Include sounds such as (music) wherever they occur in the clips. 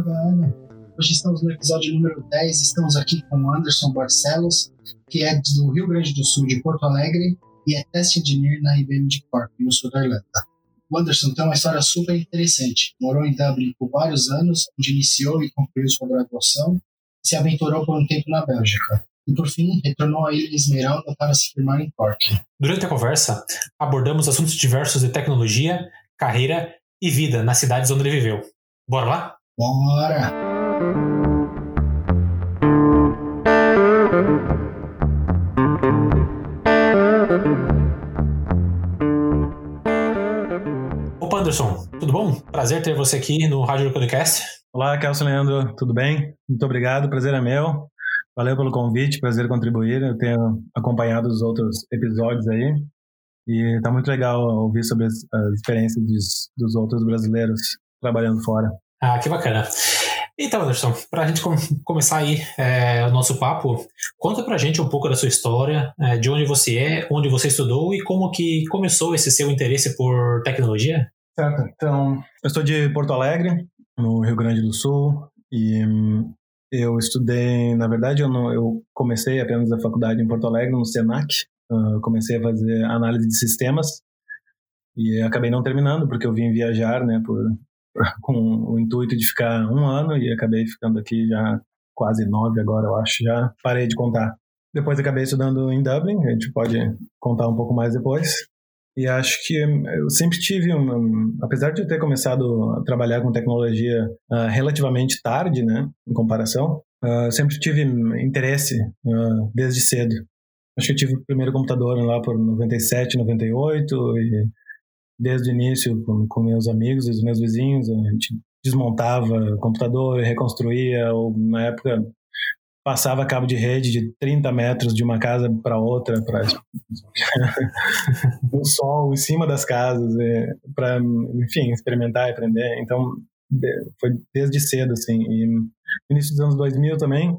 Fala galera, hoje estamos no episódio número 10. Estamos aqui com o Anderson Barcelos, que é do Rio Grande do Sul, de Porto Alegre, e é test engineer na IBM de Cork, no sul da Irlanda. O Anderson tem uma história super interessante. Morou em Dublin por vários anos, onde iniciou e concluiu sua graduação, e se aventurou por um tempo na Bélgica. E por fim, retornou à Ilha Esmeralda para se firmar em Cork. Durante a conversa, abordamos assuntos diversos de tecnologia, carreira e vida nas cidades onde ele viveu. Bora lá? Bora! Opa, Anderson, tudo bom? Prazer ter você aqui no Rádio Podcast. Olá, Kelson Leandro, tudo bem? Muito obrigado, prazer é meu. Valeu pelo convite, prazer contribuir. Eu tenho acompanhado os outros episódios aí e tá muito legal ouvir sobre as, as experiências dos, dos outros brasileiros trabalhando fora. Ah, que bacana. Então, Anderson, para a gente com começar aí é, o nosso papo, conta para a gente um pouco da sua história, é, de onde você é, onde você estudou e como que começou esse seu interesse por tecnologia. Certo. Então, eu sou de Porto Alegre, no Rio Grande do Sul, e hum, eu estudei, na verdade, eu, não, eu comecei apenas a faculdade em Porto Alegre, no Senac. Uh, comecei a fazer análise de sistemas e acabei não terminando porque eu vim viajar, né, por, (laughs) com o intuito de ficar um ano e acabei ficando aqui já quase nove agora, eu acho. Já parei de contar. Depois acabei estudando em Dublin, a gente pode contar um pouco mais depois. E acho que eu sempre tive, apesar de eu ter começado a trabalhar com tecnologia uh, relativamente tarde, né, em comparação, uh, sempre tive interesse uh, desde cedo. Acho que eu tive o primeiro computador lá por 97, 98 e desde o início com, com meus amigos os meus vizinhos, a gente desmontava computador, reconstruía, ou na época passava cabo de rede de 30 metros de uma casa para outra, para (laughs) o sol em cima das casas, é, para, enfim, experimentar e aprender. Então, foi desde cedo, assim. E no início dos anos 2000 também,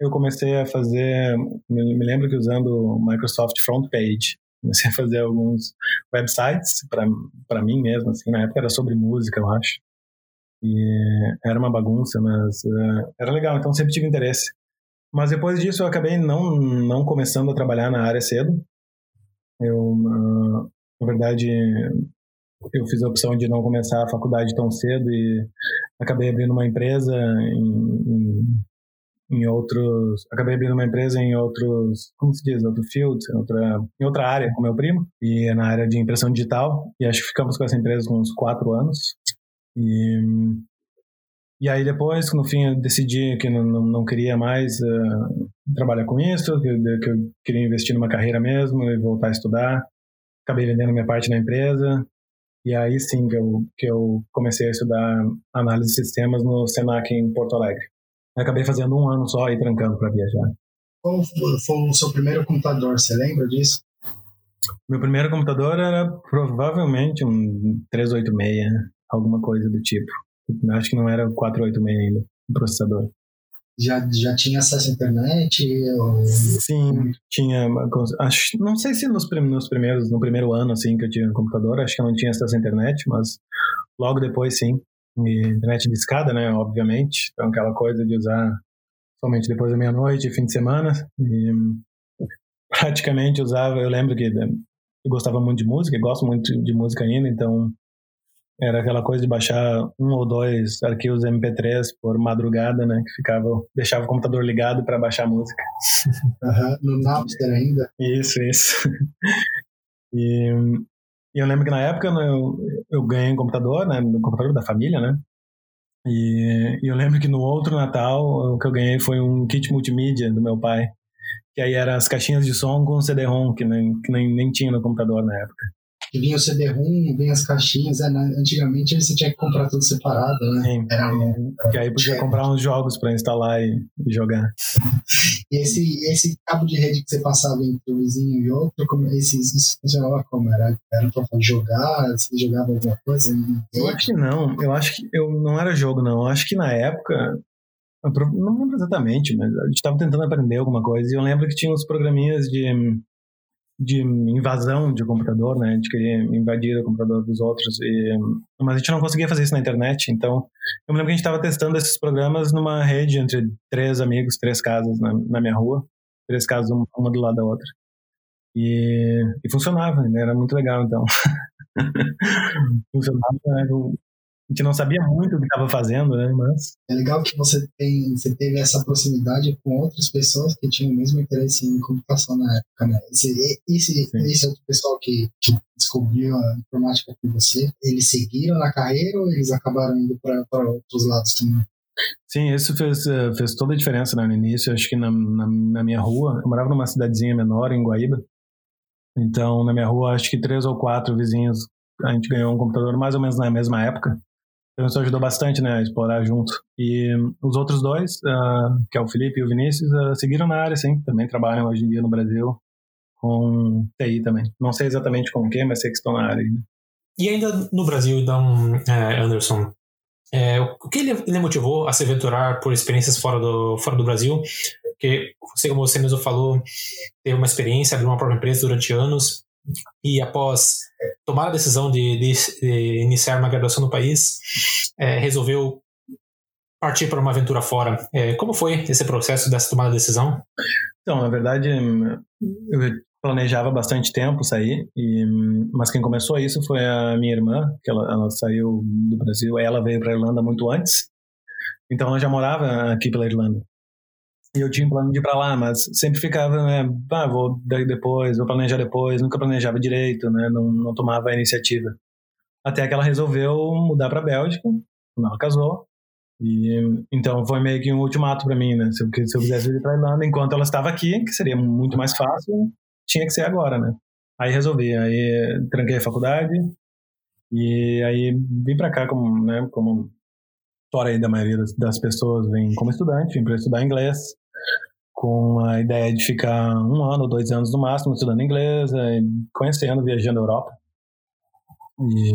eu comecei a fazer, me lembro que usando o Microsoft Front Page, comecei a fazer alguns websites para mim mesmo, assim, na época era sobre música, eu acho. E era uma bagunça, mas uh, era legal, então sempre tive interesse. Mas depois disso eu acabei não, não começando a trabalhar na área cedo. Eu, uh, na verdade, eu fiz a opção de não começar a faculdade tão cedo e acabei abrindo uma empresa em, em, em outros. Acabei abrindo uma empresa em outros. Como se diz? Outro field, em outra, em outra área com meu primo, e é na área de impressão digital. E acho que ficamos com essa empresa uns quatro anos. E, e aí depois, no fim, eu decidi que não, não, não queria mais uh, trabalhar com isso, que, que eu queria investir numa carreira mesmo e voltar a estudar. Acabei vendendo minha parte na empresa. E aí sim que eu, que eu comecei a estudar análise de sistemas no Senac em Porto Alegre. Eu acabei fazendo um ano só e trancando para viajar. Qual foi o seu primeiro computador? Você lembra disso? Meu primeiro computador era provavelmente um 386, alguma coisa do tipo. Acho que não era 486 ainda, o processador. Já, já tinha acesso à internet? Ou... Sim, tinha. Acho, não sei se nos, nos primeiros, no primeiro ano assim que eu tive um computador, acho que eu não tinha acesso à internet, mas logo depois sim. E internet de escada, né? Obviamente. Então aquela coisa de usar somente depois da meia-noite, fim de semana. E (laughs) praticamente usava. Eu lembro que né, eu gostava muito de música, gosto muito de música ainda, então era aquela coisa de baixar um ou dois arquivos MP3 por madrugada, né? Que ficava, deixava o computador ligado para baixar música. Uhum, no Napster ainda? Isso, isso. (laughs) E, e, eu lembro que na época né, eu, eu ganhei um computador, né? No computador da família, né? E, e eu lembro que no outro Natal o que eu ganhei foi um kit multimídia do meu pai. Que aí eram as caixinhas de som com CD-ROM, que, nem, que nem, nem tinha no computador na época que vinha o CD-ROM, vinha as caixinhas. É, né? Antigamente você tinha que comprar tudo separado, né? Sim. Era um, que aí podia comprar uns jogos para instalar e, e, jogar. E esse, esse cabo de rede que você passava entre um vizinho e outro, como, esse, isso funcionava como? Era, era para jogar? Você jogava alguma coisa? Eu acho que não. Eu acho que eu, não era jogo, não. Eu acho que na época não lembro exatamente, mas a gente estava tentando aprender alguma coisa e eu lembro que tinha uns programinhas de de invasão de computador, né? Gente queria invadir o computador dos outros, e, mas a gente não conseguia fazer isso na internet. Então, eu me lembro que a gente estava testando esses programas numa rede entre três amigos, três casas na, na minha rua, três casas uma do lado da outra. E, e funcionava, né? era muito legal, então. (laughs) funcionava, né? Gente não sabia muito o que estava fazendo, né? Mas é legal que você tem, você teve essa proximidade com outras pessoas que tinham o mesmo interesse em computação na época, né? Esse, esse, esse outro pessoal que, que descobriu a informática com você, eles seguiram na carreira ou eles acabaram indo para outros lados também? Sim, isso fez, eh, fez toda a diferença né, no início. Acho que na, na, na, minha rua, eu morava numa cidadezinha menor, em Guaíba. Então, na minha rua, acho que três ou quatro vizinhos, a gente ganhou um computador mais ou menos na mesma época. Então isso ajudou bastante, né, a explorar junto. E os outros dois, uh, que é o Felipe e o Vinícius, uh, seguiram na área, sim. Também trabalham hoje em dia no Brasil com TI também. Não sei exatamente com o que, mas sei que estão na área. E ainda no Brasil, então, é, Anderson, é, o que ele, motivou a se aventurar por experiências fora do, fora do Brasil? Porque você, como você mesmo falou, teve uma experiência, abriu uma própria empresa durante anos e após tomar a decisão de, de, de iniciar uma graduação no país, é, resolveu partir para uma aventura fora. É, como foi esse processo dessa tomada de decisão? Então, na verdade, eu planejava bastante tempo sair, e, mas quem começou isso foi a minha irmã, que ela, ela saiu do Brasil, ela veio para a Irlanda muito antes, então ela já morava aqui pela Irlanda. E eu tinha um plano de ir para lá, mas sempre ficava, né, ah, vou depois, vou planejar depois, nunca planejava direito, né, não, não tomava a iniciativa. Até que ela resolveu mudar para Bélgica, quando ela casou, e então foi meio que um ultimato para mim, né, se eu, se eu quisesse ir para Irlanda enquanto ela estava aqui, que seria muito mais fácil, tinha que ser agora, né. Aí resolvi, aí tranquei a faculdade e aí vim para cá como, né, como fora aí da maioria das, das pessoas vem como estudante, vim para estudar inglês com a ideia de ficar um ano dois anos no máximo estudando inglês, conhecendo, viajando a Europa. E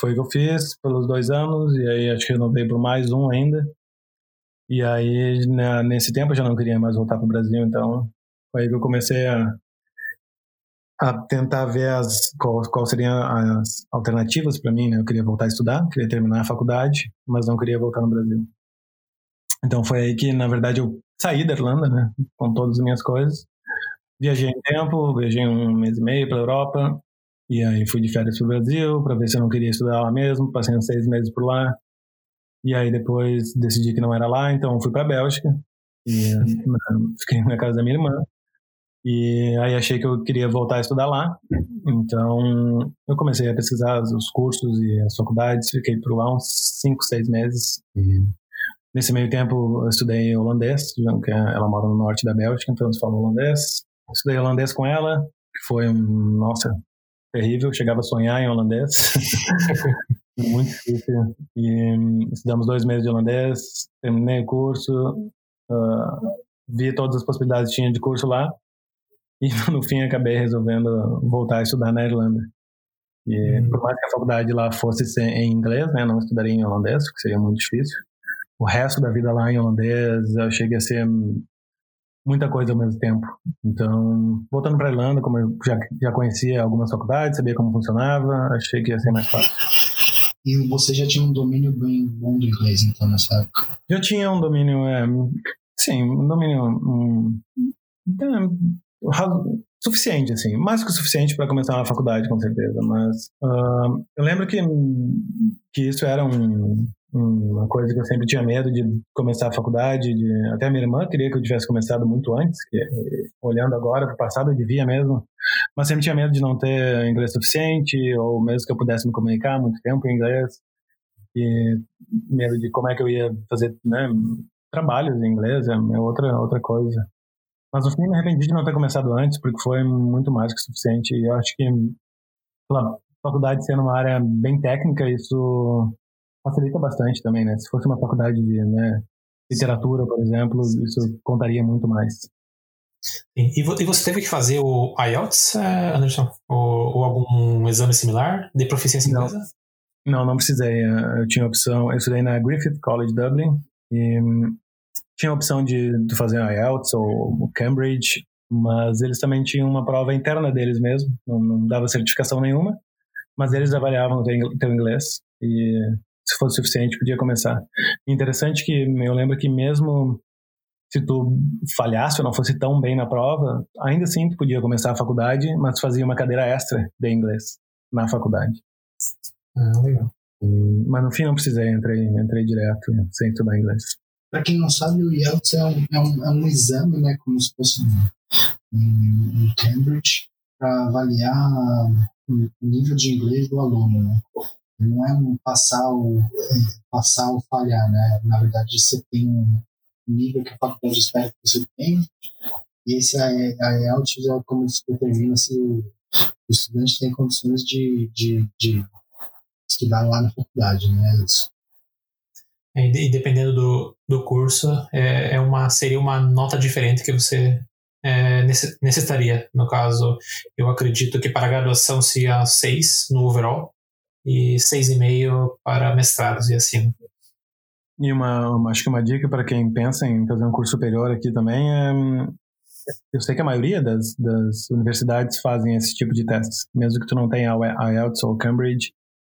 foi o que eu fiz pelos dois anos, e aí acho que renovei por mais um ainda. E aí, né, nesse tempo, eu já não queria mais voltar para o Brasil, então foi aí que eu comecei a, a tentar ver as, qual, qual seriam as alternativas para mim. Né? Eu queria voltar a estudar, queria terminar a faculdade, mas não queria voltar no Brasil. Então foi aí que, na verdade, eu saí da Irlanda, né, com todas as minhas coisas. Viajei em tempo, viajei um mês e meio para Europa, e aí fui de férias para o Brasil para ver se eu não queria estudar lá mesmo. Passei uns seis meses por lá. E aí depois decidi que não era lá, então fui para a Bélgica. E fiquei na casa da minha irmã. E aí achei que eu queria voltar a estudar lá. Então eu comecei a pesquisar os cursos e as faculdades. Fiquei por lá uns cinco, seis meses. E Nesse meio tempo, eu estudei holandês, que ela mora no norte da Bélgica, então eu falo holandês. Estudei holandês com ela, que foi, nossa, terrível. Chegava a sonhar em holandês. (laughs) Muito difícil. E estudamos dois meses de holandês, terminei o curso, uh, vi todas as possibilidades que tinha de curso lá. E (laughs) no fim acabei resolvendo voltar a estudar na Irlanda. E hum. por mais que a faculdade lá fosse em inglês, né, não estudaria em holandês, porque seria muito difícil o resto da vida lá em holandês, eu cheguei a ser muita coisa ao mesmo tempo. Então, voltando para a Irlanda, como eu já, já conhecia algumas faculdades, sabia como funcionava, achei que ia ser mais fácil. E você já tinha um domínio bem bom do inglês, então, nessa época? Já tinha um domínio, é, sim, um domínio um, é, suficiente, assim, mais que o suficiente para começar uma faculdade, com certeza. Mas uh, eu lembro que, que isso era um, uma coisa que eu sempre tinha medo de começar a faculdade, de, até minha irmã queria que eu tivesse começado muito antes, que olhando agora para o passado eu devia mesmo, mas sempre tinha medo de não ter inglês suficiente, ou mesmo que eu pudesse me comunicar muito tempo em inglês, e medo de como é que eu ia fazer né, trabalhos em inglês, é outra, outra coisa. Mas no fim me arrependi de não ter começado antes, porque foi muito mais que suficiente, e eu acho que pela faculdade sendo uma área bem técnica, isso facilita bastante também, né? Se fosse uma faculdade de né, literatura, por exemplo, isso contaria muito mais. E você teve que fazer o IELTS, eh, Anderson? Ou, ou algum exame similar de proficiência inglesa? Não, não precisei. Eh, eu tinha opção, eu estudei na Griffith College Dublin e hum, tinha a opção de, de fazer IELTS ou Cambridge mas eles também tinham uma prova interna deles mesmo, não, não dava certificação nenhuma, mas eles avaliavam o teu inglês e se fosse suficiente podia começar. Interessante que eu lembro que mesmo se tu falhasse ou não fosse tão bem na prova, ainda assim tu podia começar a faculdade, mas fazia uma cadeira extra de inglês na faculdade. Ah, legal. mas no fim não precisei, entrei, entrei direto sem estudar inglês. Para quem não sabe, o IELTS é um, é um, é um exame, né, como se fosse em, Cambridge, para avaliar o nível de inglês do aluno. Né? Não é um passar ou, é, passar ou falhar, né? Na verdade, você tem um nível que a faculdade espera que você tenha, e esse a IELTS é como se determina se o, estudante tem condições de, de, de estudar lá na faculdade, né? Isso. É, e dependendo do, do curso, é, é uma, seria uma nota diferente que você é, necessitaria. No caso, eu acredito que para graduação seria 6 no overall e 6,5 para mestrados e assim. E uma, uma, acho que uma dica para quem pensa em fazer um curso superior aqui também é. Eu sei que a maioria das, das universidades fazem esse tipo de testes, mesmo que tu não tenha a IELTS ou Cambridge,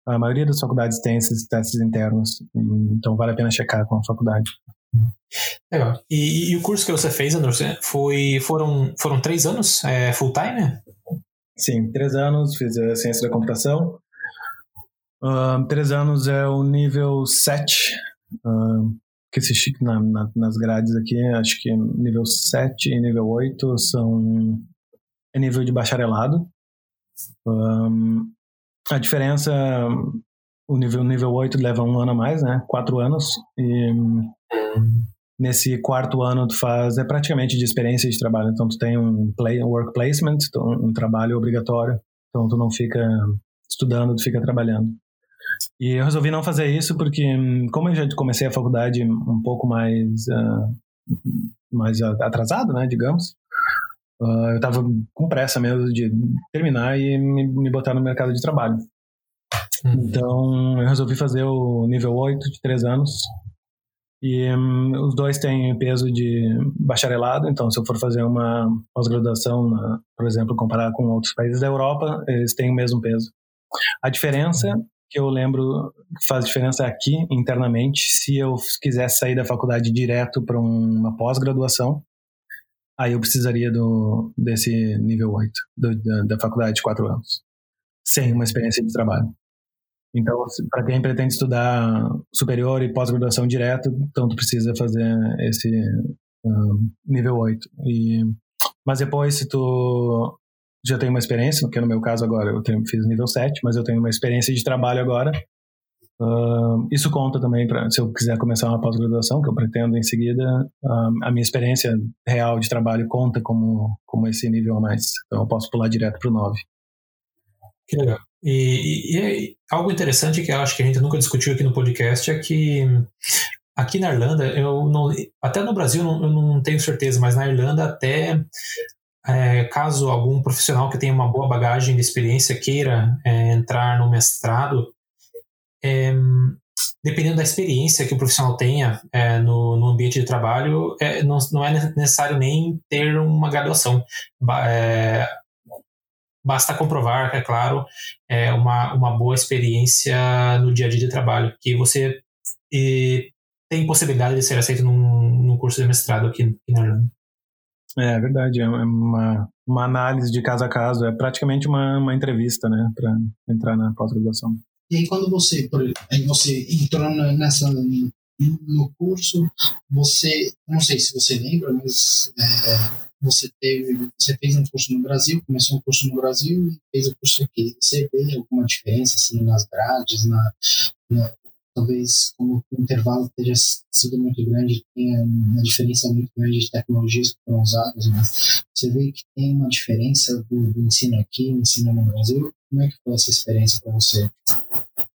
a maioria das faculdades tem esses testes internos, então vale a pena checar com a faculdade. Legal. E, e o curso que você fez, Anderson, foi, foram, foram três anos é, full time? Sim, três anos, fiz a ciência da computação. Uh, três anos é o nível 7, uh, que se na, na, nas grades aqui, acho que nível 7 e nível 8 são é nível de bacharelado. Um, a diferença, o nível, nível 8 leva um ano a mais, né? Quatro anos. E nesse quarto ano tu faz, é praticamente de experiência de trabalho. Então tu tem um, play, um work placement, então, um trabalho obrigatório. Então tu não fica estudando, tu fica trabalhando. E eu resolvi não fazer isso porque, como eu já comecei a faculdade um pouco mais, uh, mais atrasado, né, digamos, Uh, eu estava com pressa mesmo de terminar e me, me botar no mercado de trabalho. Uhum. Então, eu resolvi fazer o nível 8 de 3 anos. E um, os dois têm peso de bacharelado, então se eu for fazer uma pós-graduação, por exemplo, comparar com outros países da Europa, eles têm o mesmo peso. A diferença. Que eu lembro que faz diferença aqui internamente, se eu quisesse sair da faculdade direto para uma pós-graduação, aí eu precisaria do, desse nível 8, do, da, da faculdade de 4 anos, sem uma experiência de trabalho. Então, para quem pretende estudar superior e pós-graduação direto, então tu precisa fazer esse um, nível 8. E, mas depois, se tu já tem uma experiência, que no meu caso agora eu tenho, fiz nível 7, mas eu tenho uma experiência de trabalho agora, Uh, isso conta também para se eu quiser começar uma pós-graduação, que eu pretendo em seguida, uh, a minha experiência real de trabalho conta como, como esse nível a mais. Então eu posso pular direto para o 9. Que legal. E, e, e, algo interessante que eu acho que a gente nunca discutiu aqui no podcast é que aqui na Irlanda, eu não, até no Brasil eu não tenho certeza, mas na Irlanda até é, caso algum profissional que tenha uma boa bagagem de experiência queira é, entrar no mestrado, é, dependendo da experiência que o profissional tenha é, no, no, ambiente de trabalho, é, não, não, é necessário nem ter uma graduação. É, basta comprovar, é claro, uma, uma boa experiência no dia a dia de trabalho, que você e, tem possibilidade de ser aceito num, num curso de mestrado aqui, aqui na Irlanda. É verdade, é uma, uma análise de caso a caso, é praticamente uma, uma entrevista, né, para entrar na pós-graduação. E aí quando você, aí você entrou nessa no curso, você, não sei se você lembra, mas é, você teve, você fez um curso no Brasil, começou um curso no Brasil e fez o curso aqui. Você vê alguma diferença assim nas grades, na, na talvez como o intervalo tenha sido muito grande, tenha uma diferença muito grande de tecnologias que foram usadas, mas você vê que tem uma diferença do, do ensino aqui, do ensino no Brasil. Como é que foi essa experiência para você?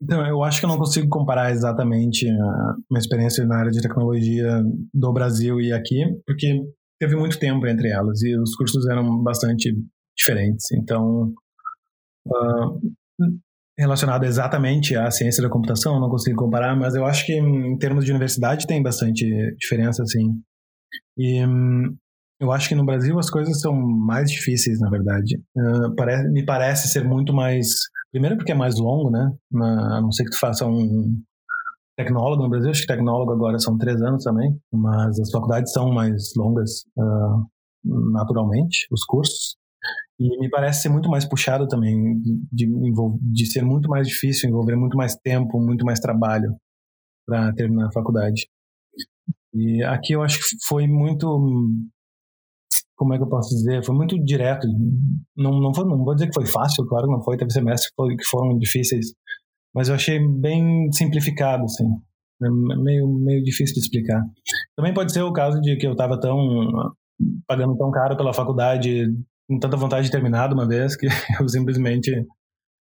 Então, eu acho que eu não consigo comparar exatamente a minha experiência na área de tecnologia do Brasil e aqui, porque teve muito tempo entre elas e os cursos eram bastante diferentes. Então, uh, relacionado exatamente à ciência da computação, não consigo comparar, mas eu acho que em termos de universidade tem bastante diferença, assim. E eu acho que no Brasil as coisas são mais difíceis, na verdade. Uh, parece, me parece ser muito mais. Primeiro, porque é mais longo, né? Na, a não ser que tu faça um tecnólogo no Brasil, acho que tecnólogo agora são três anos também, mas as faculdades são mais longas uh, naturalmente, os cursos. E me parece ser muito mais puxado também, de, de ser muito mais difícil, envolver muito mais tempo, muito mais trabalho para terminar a faculdade. E aqui eu acho que foi muito. Como é que eu posso dizer? Foi muito direto. Não, não, foi, não vou dizer que foi fácil, claro que não foi. Teve semestres que foram difíceis. Mas eu achei bem simplificado, assim. É meio, meio difícil de explicar. Também pode ser o caso de que eu estava tão. pagando tão caro pela faculdade, com tanta vontade de terminar de uma vez, que (laughs) eu simplesmente.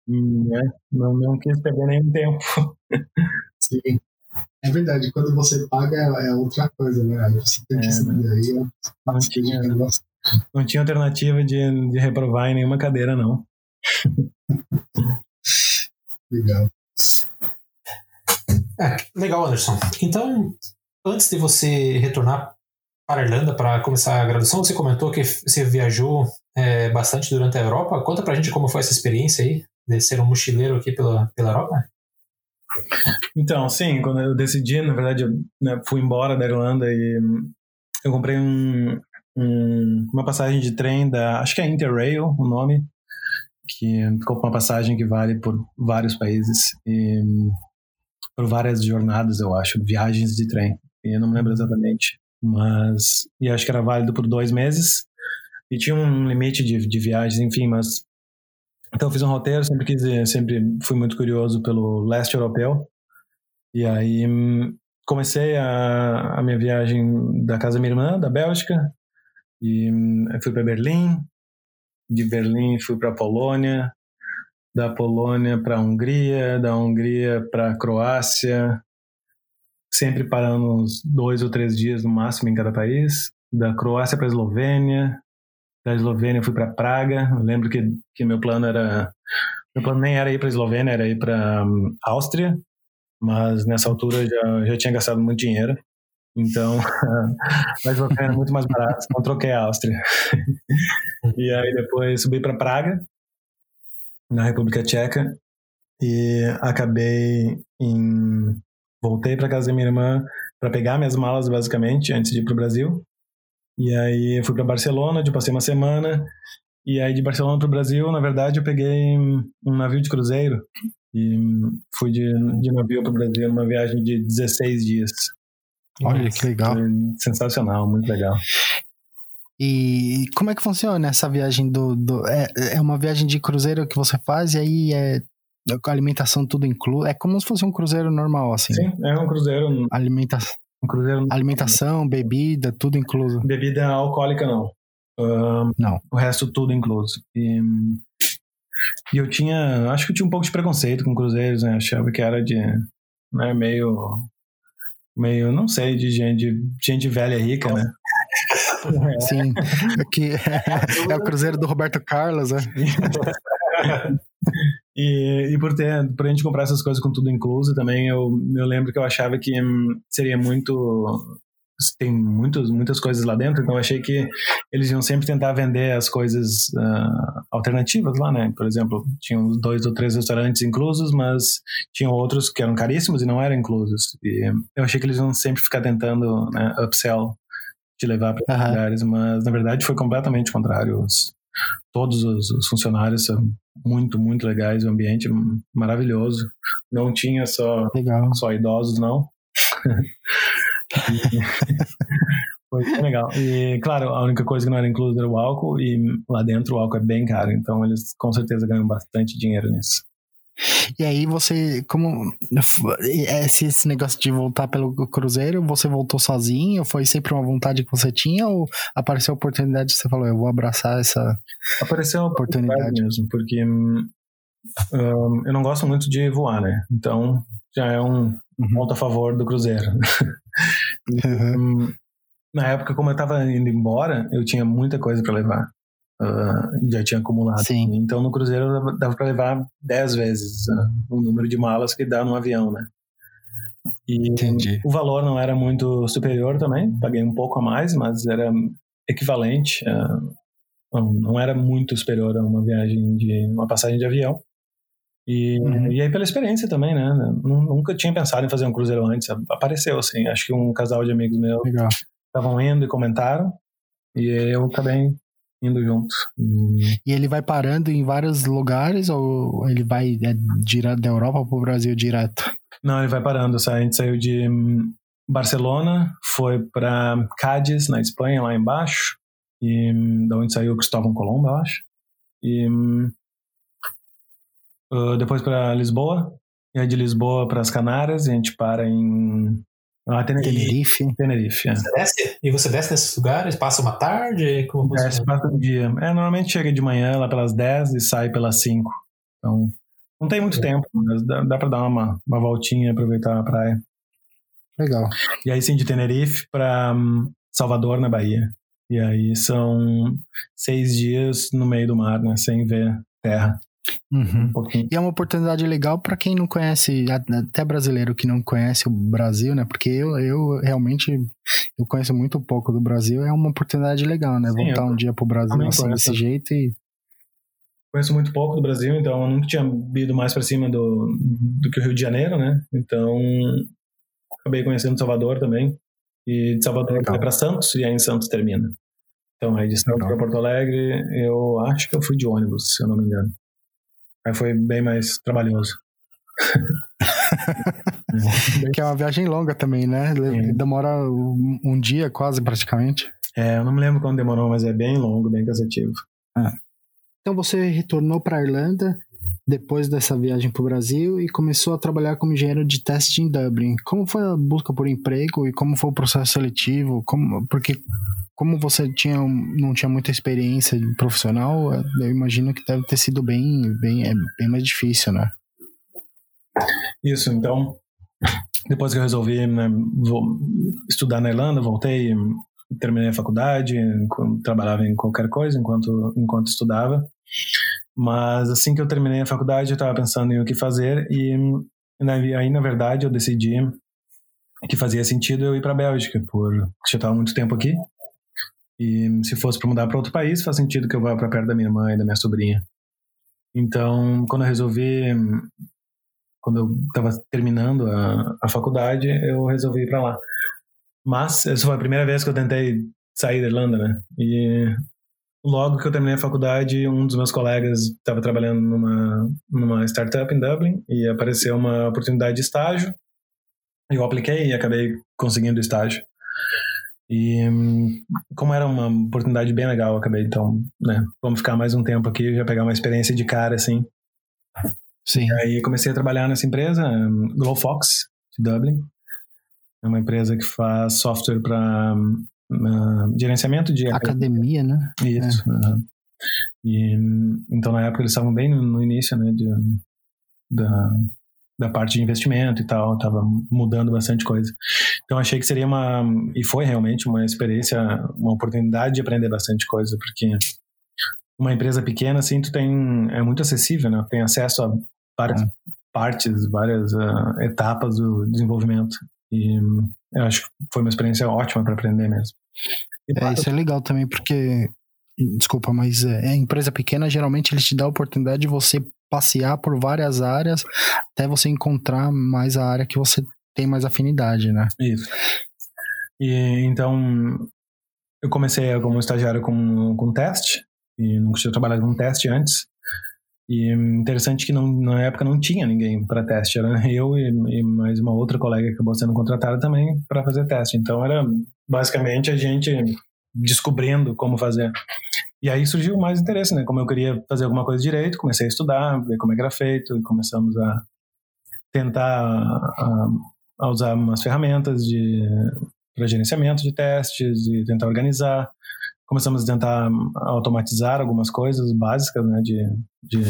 Né, não, não quis perder nenhum tempo. (laughs) Sim. É verdade, quando você paga é outra coisa, né? Aí você tem que é, saber. Né? Aí não, tinha, não tinha alternativa de, de reprovar em nenhuma cadeira, não. legal. É, legal, Anderson. Então, antes de você retornar para a Irlanda para começar a graduação, você comentou que você viajou é, bastante durante a Europa. Conta pra gente como foi essa experiência aí, de ser um mochileiro aqui pela, pela Europa. Então, sim, quando eu decidi, na verdade, eu né, fui embora da Irlanda e eu comprei um, um, uma passagem de trem da, acho que é Interrail o nome, que ficou uma passagem que vale por vários países e por várias jornadas, eu acho, viagens de trem. E eu não me lembro exatamente, mas e acho que era válido por dois meses. E tinha um limite de, de viagens, enfim, mas então eu fiz um roteiro, sempre quis, sempre fui muito curioso pelo leste europeu. E aí hum, comecei a, a minha viagem da casa da minha irmã, da Bélgica, e hum, fui para Berlim. De Berlim fui para Polônia, da Polônia para Hungria, da Hungria para Croácia, sempre parando uns dois ou três dias no máximo em cada país. Da Croácia para Eslovênia, da Eslovênia eu fui para Praga. Eu lembro que, que meu plano era. Meu plano nem era ir para Eslovênia, era ir para um, Áustria, mas nessa altura já, já tinha gastado muito dinheiro. Então, (laughs) a Eslovênia era muito mais barato, então troquei a Áustria. (laughs) e aí depois subi para Praga, na República Tcheca, e acabei em. Voltei para casa da minha irmã para pegar minhas malas, basicamente, antes de ir para o Brasil. E aí eu fui para Barcelona, eu passei uma semana. E aí de Barcelona para o Brasil, na verdade, eu peguei um navio de cruzeiro e fui de, de navio para o Brasil numa viagem de 16 dias. Olha que legal. Sensacional, muito legal. E como é que funciona essa viagem do, do é, é uma viagem de cruzeiro que você faz e aí é com alimentação tudo incluso. É como se fosse um cruzeiro normal, assim. Sim, é um cruzeiro. Alimentação. Um cruzeiro. Alimentação, bebida, tudo incluso. Bebida alcoólica não. Uh, não. O resto tudo incluso. E, e, eu tinha, acho que eu tinha um pouco de preconceito com cruzeiros, né? Achava que era de, né, meio, meio, não sei, de gente, de gente velha rica, né? Sim, aqui é, (laughs) é o cruzeiro do Roberto Carlos, né? (laughs) E, e por ter, por a gente comprar essas coisas com tudo incluso também, eu, eu lembro que eu achava que hum, seria muito tem muitos, muitas coisas lá dentro, então eu achei que eles iam sempre tentar vender as coisas uh, alternativas lá, né? Por exemplo, tinham dois ou três restaurantes inclusos, mas tinham outros que eram caríssimos e não eram inclusos. E eu achei que eles iam sempre ficar tentando né, upsell, de levar para uhum. lugares, mas na verdade foi completamente contrário. Os, todos os, os, funcionários são muito, muito legais, o ambiente maravilhoso. Não tinha só, legal. só idosos, não. (laughs) Foi legal. E, claro, a única coisa que não era incluso era o álcool, e lá dentro o álcool é bem caro, então eles com certeza ganham bastante dinheiro nisso. E aí você, como esse, esse negócio de voltar pelo cruzeiro, você voltou sozinho? Foi sempre uma vontade que você tinha ou apareceu a oportunidade e você falou, eu vou abraçar essa apareceu a oportunidade mesmo, porque um, eu não gosto muito de voar, né? Então já é um uhum. ponto a favor do cruzeiro. (laughs) Uhum. Na época, como eu estava indo embora, eu tinha muita coisa para levar uh, já tinha acumulado. Sim. Então no cruzeiro dava para levar 10 vezes uh, o número de malas que dá num avião, né? E Entendi. o valor não era muito superior também, paguei um pouco a mais, mas era equivalente, não, não era muito superior a uma viagem de uma passagem de avião. E, uhum. e aí pela experiência também, né? Nunca tinha pensado em fazer um cruzeiro antes. Apareceu, assim. Acho que um casal de amigos meus estavam indo e comentaram. E eu acabei indo junto. E ele vai parando em vários lugares ou ele vai é, direto da Europa para o Brasil direto? Não, ele vai parando. A gente saiu de hum, Barcelona, foi para Cádiz, na Espanha, lá embaixo. E hum, da onde saiu o Cristóvão Colombo, eu acho. E uh, depois para Lisboa. E aí de Lisboa para as Canárias. E a gente para em ah, Tenerife. Tenerife, é. Você desce? E você desce nesses lugares? Passa uma tarde? Como desce, passa um dia. É, normalmente chega de manhã lá pelas 10 e sai pelas 5. Então, não tem muito é. tempo, mas dá, dá para dar uma, uma voltinha e aproveitar a praia. Legal. E aí sim, de Tenerife para um, Salvador, na Bahia. E aí são seis dias no meio do mar, né? Sem ver terra. Uhum. Um e é uma oportunidade legal para quem não conhece, até brasileiro que não conhece o Brasil, né? Porque eu, eu realmente eu conheço muito pouco do Brasil, é uma oportunidade legal, né? Sim, Voltar um dia pro Brasil assim desse jeito e conheço muito pouco do Brasil, então eu nunca tinha ido mais para cima do, do que o Rio de Janeiro, né? Então acabei conhecendo Salvador também e de Salvador vai para Santos e aí em Santos termina. Então aí de Santos para Porto Alegre eu acho que eu fui de ônibus, se eu não me engano. Aí foi bem mais trabalhoso. (laughs) que é uma viagem longa também, né? Demora um, um, dia quase praticamente. É, eu não me lembro quando demorou, mas é bem longo, bem cansativo. Ah. Então você retornou para Irlanda depois dessa viagem para o Brasil e começou a trabalhar como engenheiro de teste em Dublin. Como foi a busca por emprego e como foi o processo seletivo? Como, porque como você tinha, não tinha muita experiência profissional, eu imagino que deve ter sido bem, bem, é, bem mais difícil, né? Isso, então, depois que eu resolvi né, estudar na Irlanda, voltei, terminei a faculdade, trabalhava em qualquer coisa enquanto, enquanto estudava. Mas assim que eu terminei a faculdade, eu estava pensando em o que fazer e aí, na verdade, eu decidi que fazia sentido eu ir para a Bélgica, por já estava muito tempo aqui e se fosse para mudar para outro país, faz sentido que eu vá para perto da minha irmã e da minha sobrinha. Então, quando eu resolvi, quando eu estava terminando a, a faculdade, eu resolvi ir para lá. Mas essa foi a primeira vez que eu tentei sair da Irlanda, né? E logo que eu terminei a faculdade, um dos meus colegas estava trabalhando numa numa startup em Dublin e apareceu uma oportunidade de estágio. Eu apliquei e acabei conseguindo o estágio. E como era uma oportunidade bem legal, acabei então, né, vamos ficar mais um tempo aqui, já pegar uma experiência de cara assim. Sim. E aí comecei a trabalhar nessa empresa, Glowfox, de Dublin. É uma empresa que faz software para uh, gerenciamento de academia, né? Isso. É. Uhum. E então na época eles estavam bem no, no início, né, de, da da parte de investimento e tal, estava mudando bastante coisa. Então achei que seria uma e foi realmente uma experiência, uma oportunidade de aprender bastante coisa, porque uma empresa pequena assim, tu tem é muito acessível, né? Tem acesso a várias é. partes, várias uh, etapas do desenvolvimento. E eu acho que foi uma experiência ótima para aprender mesmo. E, é, isso é legal também, porque desculpa, mas é, empresa pequena, geralmente eles te dão a oportunidade de você passear por várias áreas até você encontrar mais a área que você tem mais afinidade, né? Isso. E então eu comecei como estagiário com, com teste e nunca tinha trabalhado com teste antes. E interessante que não, na época não tinha ninguém para teste, era eu e, e, mais uma outra colega que acabou sendo contratada também para fazer teste. Então era basicamente a gente descobrindo como fazer. E aí surgiu mais interesse, né? Como eu queria fazer alguma coisa direito, comecei a estudar, ver como é que era feito, e começamos a tentar a, a usar umas ferramentas de para gerenciamento de testes e tentar organizar. Começamos a tentar automatizar algumas coisas básicas, né, de, de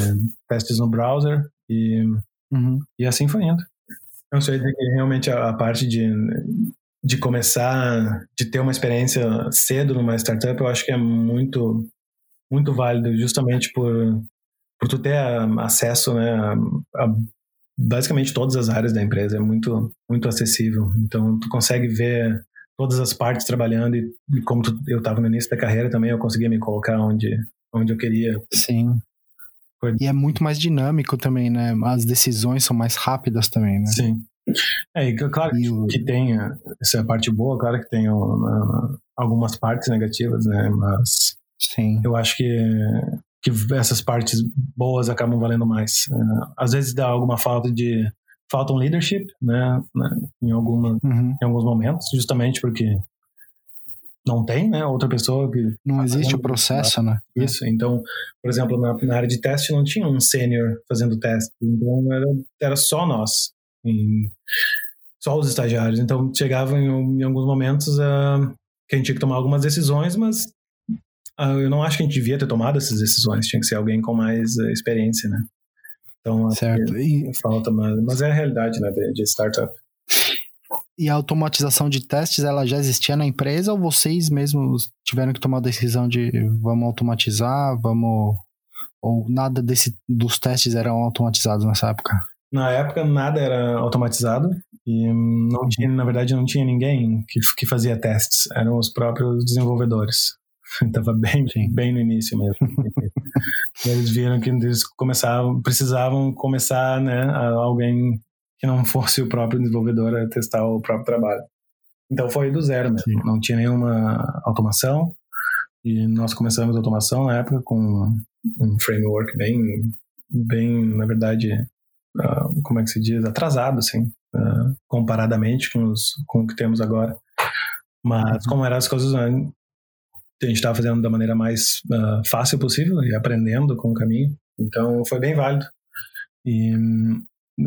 testes no browser e, uhum. e assim foi indo. Eu sei que realmente a, a parte de de começar, de ter uma experiência cedo numa startup, eu acho que é muito muito válido, justamente por, por tu ter acesso né, a, a basicamente todas as áreas da empresa, é muito, muito acessível. Então, tu consegue ver todas as partes trabalhando e, e como tu, eu estava no início da carreira também, eu conseguia me colocar onde, onde eu queria. Sim. Foi. E é muito mais dinâmico também, né? As decisões são mais rápidas também, né? Sim. É, e claro que, o... que tem essa parte boa, claro que tem uh, algumas partes negativas, né? Mas Sim. eu acho que, que essas partes boas acabam valendo mais. Uh, às vezes dá alguma falta de falta um leadership, né? né em, alguma, uhum. em alguns momentos, justamente porque não tem, né? Outra pessoa que. Não existe o processo, né? Isso. Então, por exemplo, na, na, área de teste não tinha um sênior fazendo teste. Então era, era só nós. Em, só os estagiários. Então chegava em, em alguns momentos uh, que a gente tinha que tomar algumas decisões, mas uh, eu não acho que a gente devia ter tomado essas decisões. Tinha que ser alguém com mais uh, experiência, né? Então, certo. E... falta, mas, mas é a realidade, né, de, de startup. E a automatização de testes, ela já existia na empresa ou vocês mesmos tiveram que tomar a decisão de vamos automatizar, vamos ou nada desse dos testes eram automatizados nessa época? Na época nada era automatizado e não tinha, na verdade, não tinha ninguém que, que fazia testes, eram os próprios desenvolvedores. (laughs) Estava bem, bem no início mesmo. (laughs) eles viram que eles começavam, precisavam começar, né, alguém que não fosse o próprio desenvolvedor a testar o próprio trabalho. Então foi do zero mesmo, Sim. não tinha nenhuma automação e nós começamos a automação na época com um framework bem, bem, na verdade, uh, como é que se diz, atrasado, assim, uh, comparadamente com, os, com o que temos agora. Mas como eram as coisas a gente estava fazendo da maneira mais uh, fácil possível e aprendendo com o caminho. Então foi bem válido. E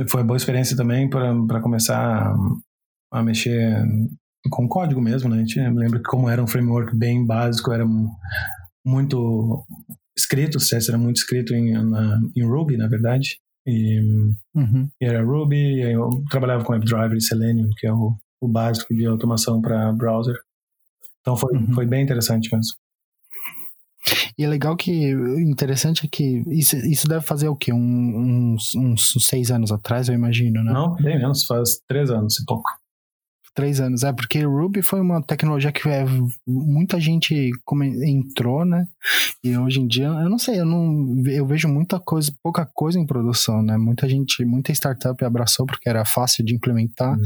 foi boa experiência também para começar a, a, mexer com código mesmo, né? A gente lembra que como era um framework bem básico, era muito escrito, o CSS era muito escrito em, na, em Ruby, na verdade. E, uhum. e era Ruby, eu trabalhava com WebDriver e Selenium, que é o, o básico de automação para browser. Então foi, uhum. foi bem interessante mesmo. E é legal que, interessante é que isso, isso deve fazer o quê? Um, uns, uns seis anos atrás, eu imagino, né? Não, bem menos, faz três anos e pouco. Três anos, é, porque Ruby foi uma tecnologia que é, muita gente entrou, né? E hoje em dia, eu não sei, eu não eu vejo muita coisa, pouca coisa em produção, né? Muita gente, muita startup abraçou porque era fácil de implementar, uhum.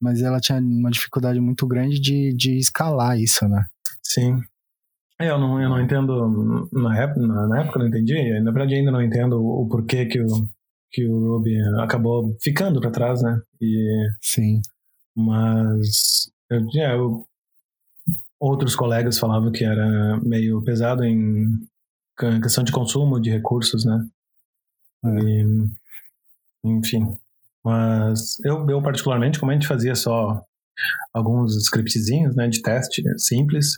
mas ela tinha uma dificuldade muito grande de, de escalar isso, né? Sim, é, eu não, eu não entendo, na época, na época eu não entendi, na verdade ainda não entendo o, porquê que o, que o Ruby acabou ficando para trás, né? E, Sim. Mas eu, eu, outros colegas falavam que era meio pesado em questão de consumo de recursos, né? É. E, enfim. Mas eu, eu particularmente, como a gente fazia só alguns scriptzinhos, né, de teste simples.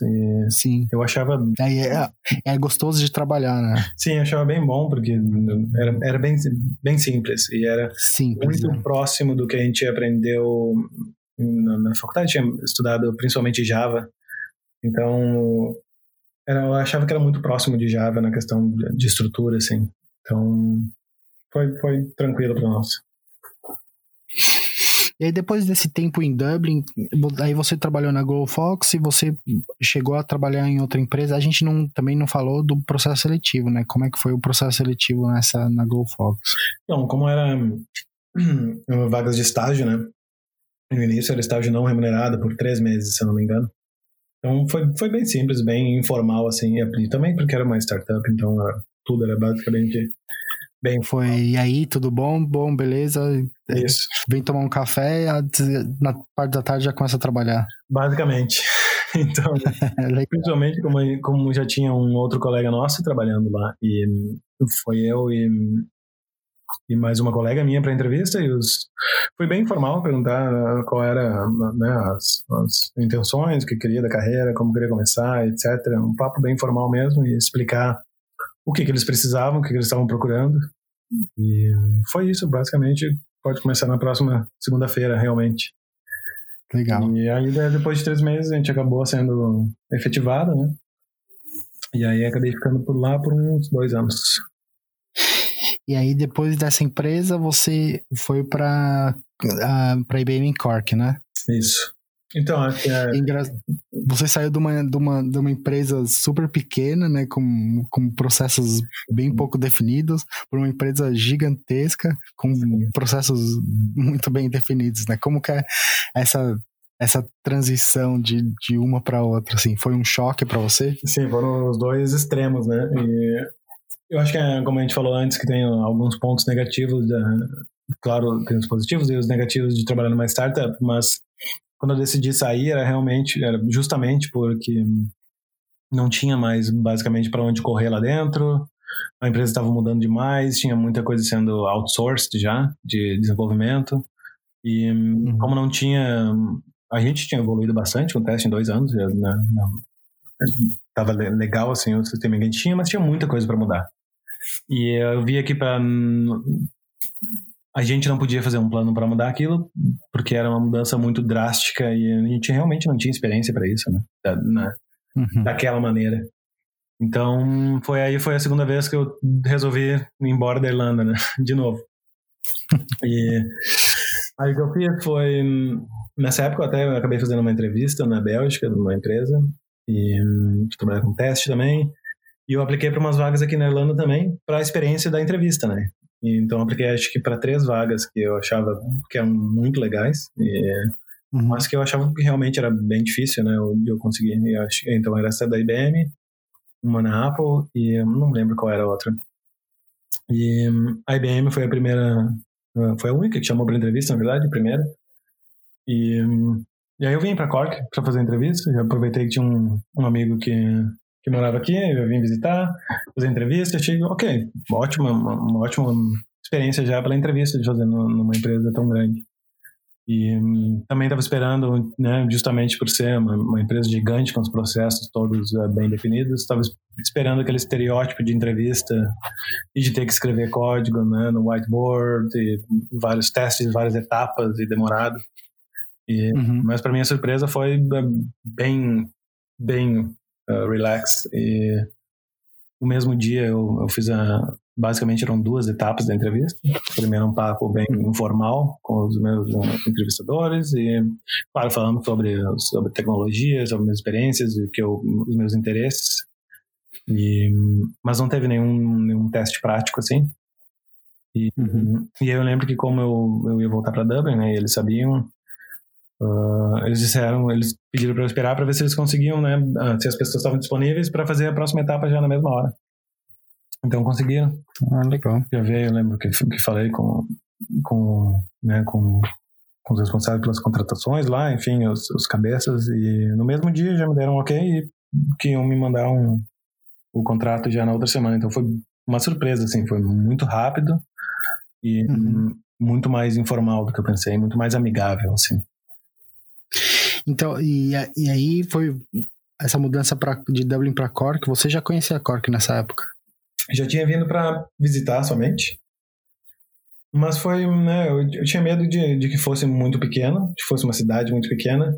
Sim. Eu achava. É, é, é, gostoso de trabalhar, né? Sim, eu achava bem bom, porque era, era bem, bem simples e era simples, muito né? próximo do que a gente aprendeu na, na faculdade. Tinha estudado principalmente Java, então era, eu achava que era muito próximo de Java na questão de estrutura, assim. Então foi, foi tranquilo para nós. E aí depois desse tempo em Dublin, aí você trabalhou na Fox e você chegou a trabalhar em outra empresa. A gente não, também não falou do processo seletivo, né? Como é que foi o processo seletivo nessa na Fox? Não, como era (clears throat) vagas de estágio, né? No início era estágio não remunerado por três meses, se eu não me engano. Então foi, foi bem simples, bem informal, assim. E também porque era uma startup, então tudo era basicamente Bem, foi. E aí, tudo bom? Bom, beleza? Isso. Vem tomar um café e na parte da tarde já começa a trabalhar. Basicamente. (laughs) Então, (laughs) principalmente como, como já tinha um outro colega nosso trabalhando lá. E foi eu e, e mais uma colega minha para entrevista. E os, foi bem informal perguntar qual era né, as, as intenções, que queria da carreira, como queria começar, etc. Um papo bem informal mesmo e explicar o que, que eles precisavam, o que, que eles estavam procurando. E foi isso, basicamente. Pode começar na próxima segunda-feira, realmente. Legal. E aí, depois de três meses, a gente acabou sendo efetivado, né? E aí, acabei ficando por lá por uns dois anos. E aí, depois dessa empresa, você foi para para IBM em Cork, né? Isso. Então, que é... Você saiu de uma, de, uma, de uma empresa super pequena, né, com, com processos bem pouco definidos, para uma empresa gigantesca, com processos muito bem definidos, né? Como que é essa, essa transição de, de uma para outra, assim? Foi um choque para você? Sim, foram os dois extremos, né? E eu acho que, é, como a gente falou antes, que tem alguns pontos negativos, da, claro, tem os positivos e os negativos de trabalhar numa startup, mas quando eu decidi sair era realmente, era justamente porque não tinha mais basicamente para onde correr lá dentro. A empresa estava mudando demais, tinha muita coisa sendo outsourced já de desenvolvimento. E uhum. como não tinha, a gente tinha evoluído bastante com o teste em dois anos, né? Tava legal assim o sistema que a gente tinha, mas tinha muita coisa para mudar. E eu vi aqui para a gente não podia fazer um plano para mudar aquilo, porque era uma mudança muito drástica e a gente realmente não tinha experiência para isso, né? Da, na, uhum. Daquela maneira. Então, foi aí foi a segunda vez que eu resolvi ir embora da Irlanda, né? (laughs) De novo. e aí o que eu fiz foi nessa época eu até acabei fazendo uma entrevista na Bélgica, numa empresa e um, trabalhar com teste também. E eu apliquei para umas vagas aqui na Irlanda também, para a experiência da entrevista, né? Então, apliquei acho que para três vagas que eu achava que eram muito legais, e, uhum. mas que eu achava que realmente era bem difícil, né? Eu, eu consegui. Eu então, era essa da IBM, uma na Apple e não lembro qual era a outra. E a IBM foi a primeira, foi a única que chamou para entrevista, na verdade, a primeira. E, e aí eu vim para Cork para fazer a entrevista. Eu aproveitei que tinha um, um amigo que que morava aqui, eu vim visitar, fazer entrevista, achei, ok, ótima, uma, uma ótima experiência já pela entrevista de fazer numa empresa tão grande. E hum, também estava esperando, né, justamente por ser uma, uma, empresa gigante com os processos todos uh, bem definidos, estava esperando aquele estereótipo de entrevista e de ter que escrever código né, no whiteboard, e vários testes, várias etapas e demorado. E, uhum. Mas para minha surpresa foi bem, bem uh, relax. E no mesmo dia eu, eu fiz a. Basicamente eram duas etapas da entrevista. Primeiro um papo bem informal com os meus uh, entrevistadores e, claro, falando sobre, sobre tecnologia, sobre minhas experiências, e que eu, os meus interesses. E, mas não teve nenhum, nenhum teste prático assim. E, uhum. e aí eu lembro que como eu, eu ia voltar para Dublin, né, e eles sabiam, Uh, eles disseram, eles pediram para eu esperar para ver se eles conseguiam, né, uh, se as pessoas estavam disponíveis para fazer a próxima etapa já na mesma hora. Então conseguiram. Ah, legal. Já veio, eu lembro que, que falei com, com, né, com, com os responsáveis pelas contratações lá, enfim, os, os cabeças, e no mesmo dia já me deram um ok e que iam me mandar um, o contrato já na outra semana. Então foi uma surpresa, assim, foi muito rápido e uhum. muito mais informal do que eu pensei, muito mais amigável, assim. Então, e, e aí foi essa mudança pra, de Dublin para Cork. Você já conhecia Cork nessa época? Já tinha vindo para visitar somente. Mas foi, né, eu, eu tinha medo de, de, que fosse muito pequeno, que fosse uma cidade muito pequena.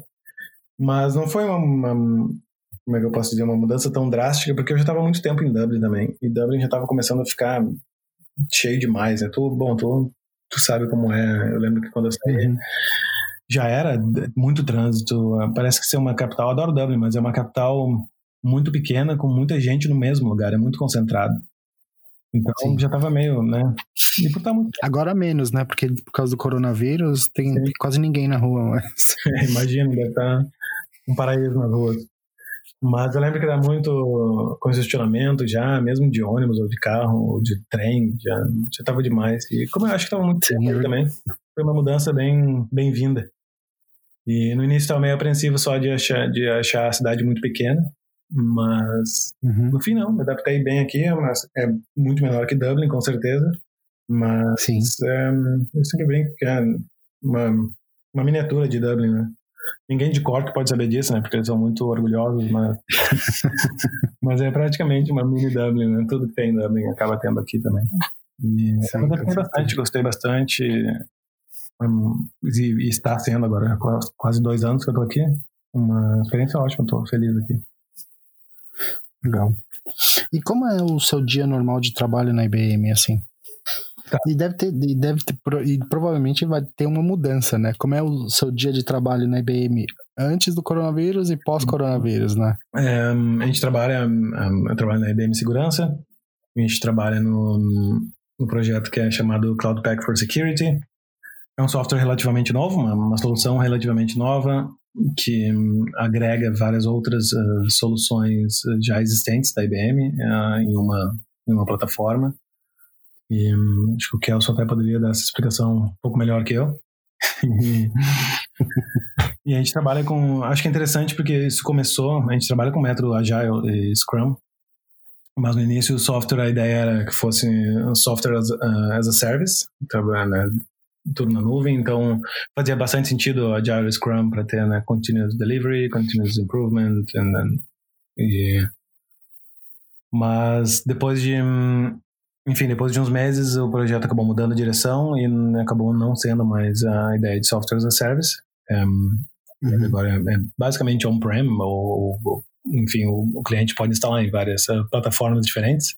Mas não foi uma, uma como é que eu posso dizer, uma mudança tão drástica, porque eu já estava muito tempo em Dublin também. E Dublin já estava começando a ficar cheio demais, né? Tu, bom, tu, tu sabe como é. Eu lembro que quando eu saí, uhum já era muito trânsito. Parece que ser uma capital, adoro Dublin, mas é uma capital muito pequena, com muita gente no mesmo lugar, é muito concentrado. Então Sim. já estava meio, né? Tá muito... Agora menos, né? Porque por causa do coronavírus tem Sim. quase ninguém na rua. Mas... (laughs) É, imagina, deve estar tá um paraíso nas ruas. Mas eu lembro que era muito congestionamento já, mesmo de ônibus ou de carro ou de trem, já já estava demais. E como eu acho que estava muito Sim, também, foi uma mudança bem bem-vinda. E no início estava meio apreensivo só de achar, de achar a cidade muito pequena, mas uhum. no fim não, me adaptei bem aqui, mas é muito menor que Dublin, com certeza. Mas Sim. É, eu sempre brinco que é uma, uma miniatura de Dublin, né? Ninguém de Cork pode saber disso, né? Porque eles são muito orgulhosos, mas, (laughs) mas é praticamente uma mini Dublin, né? Tudo que tem em Dublin acaba tendo aqui também. E Sim, eu bastante, gostei bastante e, está sendo agora quase dois anos que eu tô aqui. Uma experiência ótima, tô feliz aqui. Legal. E como é o seu dia normal de trabalho na IBM, assim? Tá. E deve ter, e deve ter, e provavelmente vai ter uma mudança, né? Como é o seu dia de trabalho na IBM antes do coronavírus e pós-coronavírus, né? É, a gente trabalha, eu trabalho na IBM Segurança, a gente trabalha no, no projeto que é chamado Cloud Pack for Security. É um software relativamente novo, uma, uma solução relativamente nova que um, agrega várias outras uh, soluções já existentes da IBM uh, em, uma, em uma plataforma. E um, acho que o Kelson até poderia dar essa explicação um pouco melhor que eu. (laughs) e a gente trabalha com. Acho que é interessante porque isso começou. A gente trabalha com método Agile e Scrum. Mas no início o software, a ideia era que fosse um software as, uh, as a service, né, tudo na nuvem, então fazia bastante sentido o Agile Scrum para ter né, continuous delivery, continuous improvement, and then, e, mas depois de enfim, depois de uns meses o projeto acabou mudando de direção e acabou não sendo mais a ideia de software as a service. Um, uhum. Agora é, basicamente on-prem, ou, ou, enfim, o, o, cliente pode instalar em várias uh, plataformas diferentes.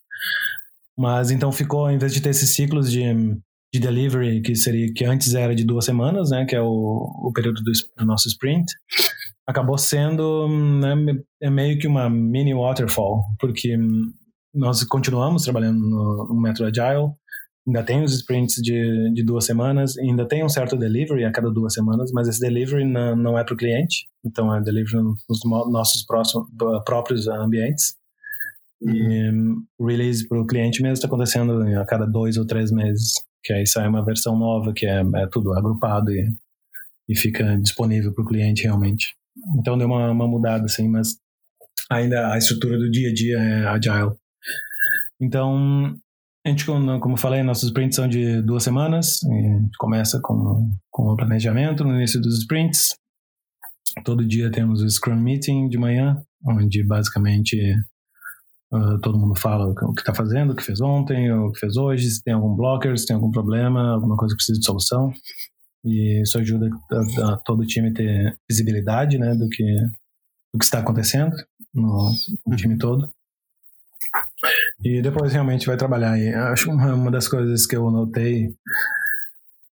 Mas então ficou, em vez de ter esses ciclos de, de delivery, que seria que antes era de duas semanas, né, que é o, o período do, do nosso sprint, acabou sendo né, é meio que uma mini waterfall, porque nós continuamos trabalhando no, no método Agile, ainda tem os sprints de, de duas semanas, ainda tem um certo delivery a cada duas semanas, mas esse delivery não, não é para o cliente, então é delivery nos nossos próximos, próprios ambientes. E uhum. release para o cliente mesmo está acontecendo a cada dois ou três meses, que aí sai uma versão nova, que é, é tudo agrupado e, e fica disponível para o cliente realmente. Então deu uma, uma mudada, assim, mas ainda a estrutura do dia a dia é agile. Então, a gente, como eu falei, nossos sprints são de duas semanas. a gente começa com, com o planejamento no início dos sprints. Todo dia temos o Scrum Meeting de manhã, onde basicamente uh, todo mundo fala o que está fazendo, o que fez ontem, o que fez hoje, se tem algum blocker, se tem algum problema, alguma coisa que precisa de solução. E isso ajuda a, a todo o time ter visibilidade né, do, que, do que está acontecendo no, no time todo. E depois realmente vai trabalhar. E acho uma, uma das coisas que eu notei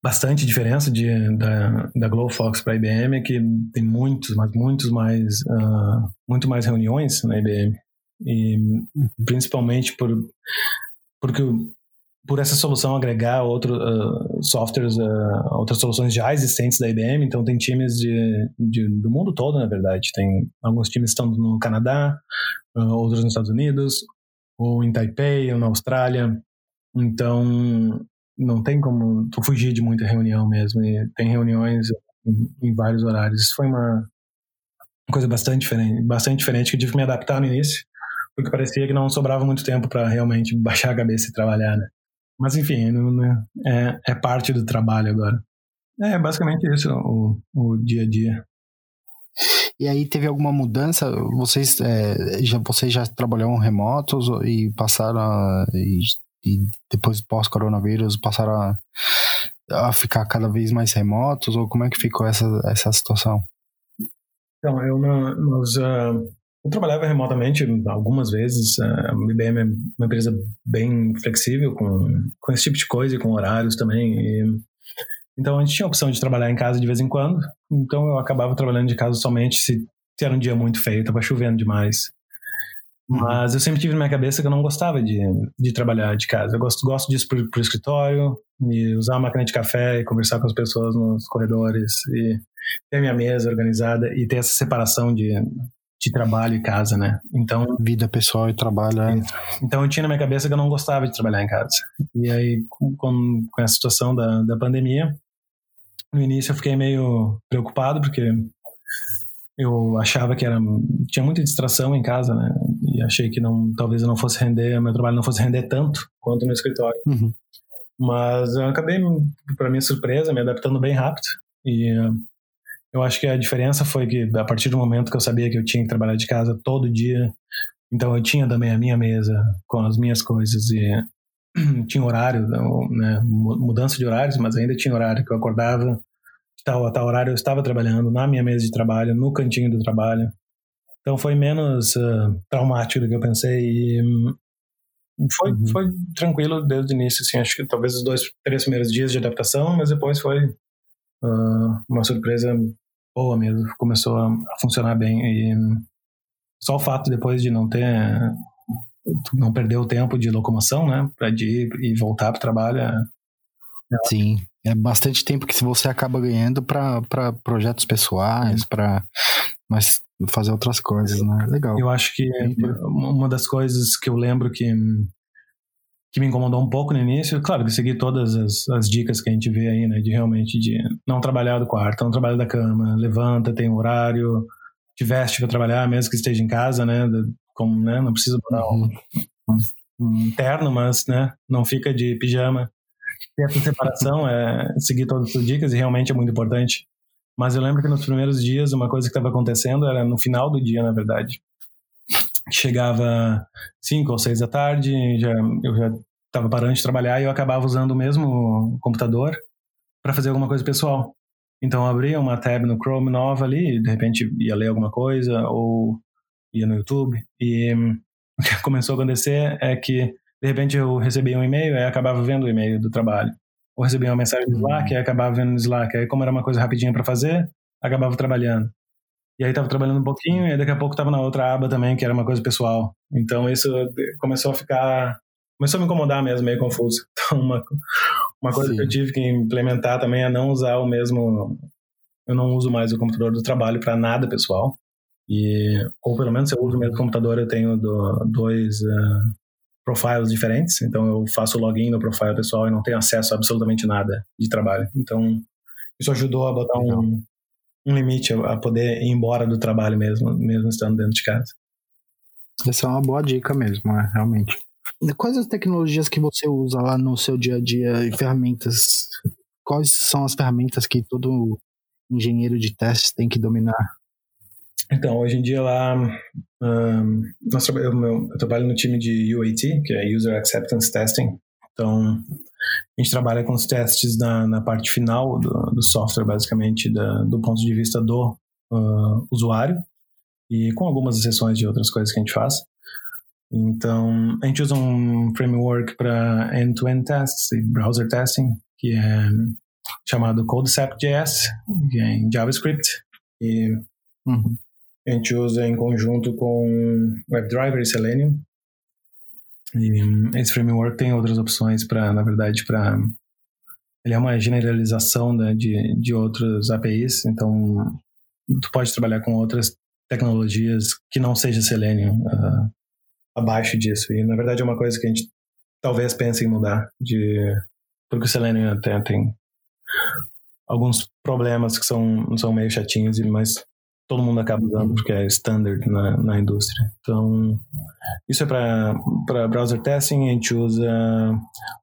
bastante diferença de, da, da Glow Fox para a IBM é que tem muitos, mas muitos mais, uh, muito mais reuniões na IBM. E principalmente por, porque por essa solução agregar outros uh, softwares, uh, outras soluções já existentes da IBM, então tem times de, de, do mundo todo, na verdade. Tem alguns times estão no Canadá, uh, outros nos Estados Unidos, ou em Taipei, ou na Austrália. Então, não tem como tu fugir de muita reunião mesmo. E tem reuniões em, em vários horários. Isso foi uma coisa bastante diferente, bastante diferente que eu tive que me adaptar no início, porque (laughs) parecia que não sobrava muito tempo para realmente baixar a cabeça e trabalhar, né? Mas enfim, é, é parte do trabalho agora. É basicamente isso, o, o dia a dia. E aí teve alguma mudança? Vocês é, já vocês já trabalharam remotos e passaram a, e, e, depois pós-coronavírus passaram a, a, ficar cada vez mais remotos ou como é que ficou essa essa situação? Então eu nós uh, eu trabalhava remotamente algumas vezes. A IBM é uma empresa bem flexível com, com esse tipo de coisa e com horários também. E então a gente tinha a opção de trabalhar em casa de vez em quando. Então eu acabava trabalhando de casa somente se, se era um dia muito feio, estava chovendo demais. Uhum. Mas eu sempre tive na minha cabeça que eu não gostava de, de trabalhar de casa. Eu gosto, gosto disso pro, pro escritório, e usar a máquina de café e conversar com as pessoas nos corredores, e ter minha mesa organizada e ter essa separação de, de trabalho e casa, né? Então. Vida pessoal e trabalho. É. Então eu tinha na minha cabeça que eu não gostava de trabalhar em casa. E aí, com, com, a situação da, da pandemia, no início eu fiquei meio preocupado, porque eu achava que era tinha muita distração em casa, né? E achei que não, talvez eu não fosse render, meu trabalho não fosse render tanto quanto no escritório. Uhum. Mas eu acabei, para minha surpresa, me adaptando bem rápido. E eu acho que a diferença foi que a partir do momento que eu sabia que eu tinha que trabalhar de casa todo dia, então eu tinha também a minha mesa com as minhas coisas e (clears throat) tinha horário, né, mudança de horários, mas ainda tinha horário que eu acordava, tal, a tal horário eu estava trabalhando na minha mesa de trabalho, no cantinho do trabalho. Então foi menos uh, traumático do que eu pensei e hum, foi, uhum. foi tranquilo desde o início, assim, acho que talvez os dois, três primeiros dias de adaptação, mas depois foi uh, uma surpresa boa mesmo, começou a, funcionar bem. E só o fato depois de não ter não perder o tempo de locomoção, né, para ir e voltar para o trabalho. É... Sim, é bastante tempo que você acaba ganhando para projetos pessoais, para mas fazer outras coisas, né? Legal. Eu acho que uma das coisas que eu lembro que que me incomodou um pouco no início, claro que segui todas as, as dicas que a gente vê aí, né, de realmente de não trabalhar do quarto, não trabalhar da cama, levanta, tem um horário, te veste para trabalhar, mesmo que esteja em casa, né, como, né, não precisa botar um, um, um terno, mas, né, não fica de pijama. E essa separação é seguir todas as dicas e realmente é muito importante. Mas eu lembro que nos primeiros dias, uma coisa que estava acontecendo era no final do dia, na verdade. Chegava cinco ou seis da tarde, já, eu já estava parando de trabalhar e eu acabava usando o mesmo computador para fazer alguma coisa pessoal. Então eu abria uma tab no Chrome nova ali, e de repente ia ler alguma coisa ou ia no YouTube. E (laughs) o que começou a acontecer é que de repente eu recebia um e-mail e acabava vendo o e-mail do trabalho ou recebia uma mensagem no Slack, e acabava vendo no Slack. Aí, como era uma coisa rapidinha para fazer, acabava trabalhando. E aí estava trabalhando um pouquinho, e daqui a pouco estava na outra aba também, que era uma coisa pessoal. Então isso começou a ficar. Começou a me incomodar mesmo, meio confuso. (laughs) Então, uma, uma coisa Sim. que eu tive que implementar também é não usar o mesmo. Eu não uso mais o computador do trabalho para nada pessoal. E, ou pelo menos se eu uso o mesmo computador, eu tenho do, dois, uh, profiles diferentes, então eu faço login no profile pessoal e não tenho acesso a absolutamente nada de trabalho. Então, isso ajudou a botar um, um limite a poder ir embora do trabalho mesmo, mesmo estando dentro de casa. Essa é uma boa dica mesmo, é, realmente. Quais as tecnologias que você usa lá no seu dia a dia e ferramentas? Quais são as ferramentas que todo engenheiro de testes tem que dominar? Então, hoje em dia lá, um, nós, eu, eu, trabalho no time de UAT, que é User Acceptance Testing. Então, a gente trabalha com os testes na, na parte final do, do software, basicamente, da, do ponto de vista do uh, usuário, e com algumas exceções de outras coisas que a gente faz. Então, a gente usa um framework para end-to-end tests e browser testing, que é chamado CodeCept.js, que é em JavaScript. E uhum a gente usa em conjunto com WebDriver e Selenium. E esse framework tem outras opções para, na verdade, para ele é uma generalização né, de, de outros APIs, então tu pode trabalhar com outras tecnologias que não seja Selenium uh, abaixo disso. E na verdade é uma coisa que a gente talvez pense em mudar, de porque o Selenium até tem alguns problemas que são, são meio chatinhos, mas todo mundo acaba usando porque é standard na, na indústria. Então, isso é para browser testing. A gente usa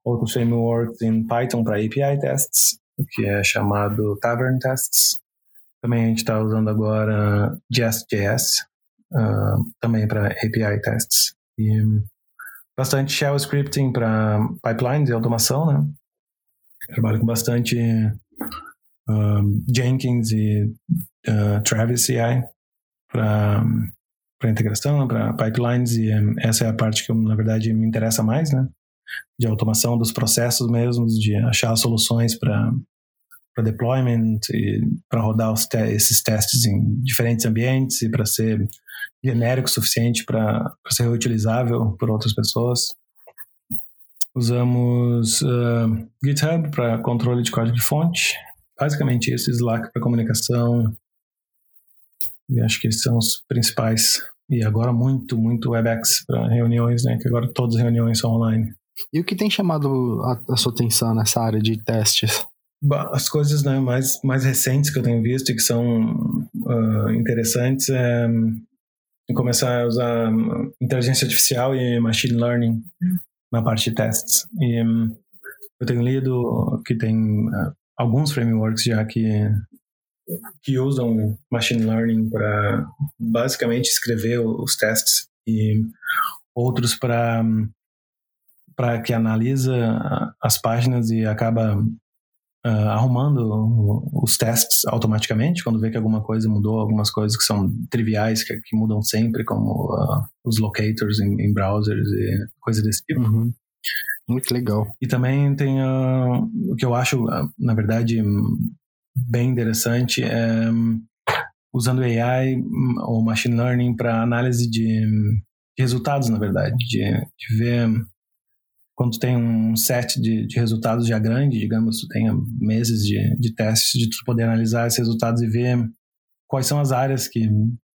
outros frameworks em Python para API tests, que é chamado Tavern Tests. Também a gente está usando agora Jest.js, uh, também para API tests. E bastante shell scripting para pipelines e automação, né? Trabalho com bastante uh, Jenkins e uh, Travis CI para para integração, para pipelines e um, essa é a parte que na verdade me interessa mais, né? De automação dos processos mesmos, de achar soluções para para deployment e para rodar te esses testes em diferentes ambientes e para ser genérico o suficiente para ser reutilizável por outras pessoas. Usamos uh, GitHub para controle de código de fonte, basicamente isso, Slack para comunicação, e acho que esses são os principais. E agora muito, muito WebEx para reuniões, né? Que agora todas as reuniões são online. E o que tem chamado a, a sua atenção nessa área de testes? As coisas né, mais, mais recentes que eu tenho visto e que são uh, interessantes é começar a usar inteligência artificial e machine learning na parte de testes. E um, eu tenho lido que tem uh, alguns frameworks já que que usam machine learning para basicamente escrever os testes e outros para para que analisa as páginas e acaba uh, arrumando os testes automaticamente quando vê que alguma coisa mudou, algumas coisas que são triviais que, que mudam sempre, como uh, os locators em, em, browsers e coisa desse tipo. Uhum. Muito legal. E também tem uh, o que eu acho, na verdade, bem interessante é usando AI hum, ou machine learning para análise de, de, resultados, na verdade, de, de ver quando tu tem um set de, de, resultados já grande, digamos, tu tenha meses de, de testes, de tu poder analisar esses resultados e ver quais são as áreas que,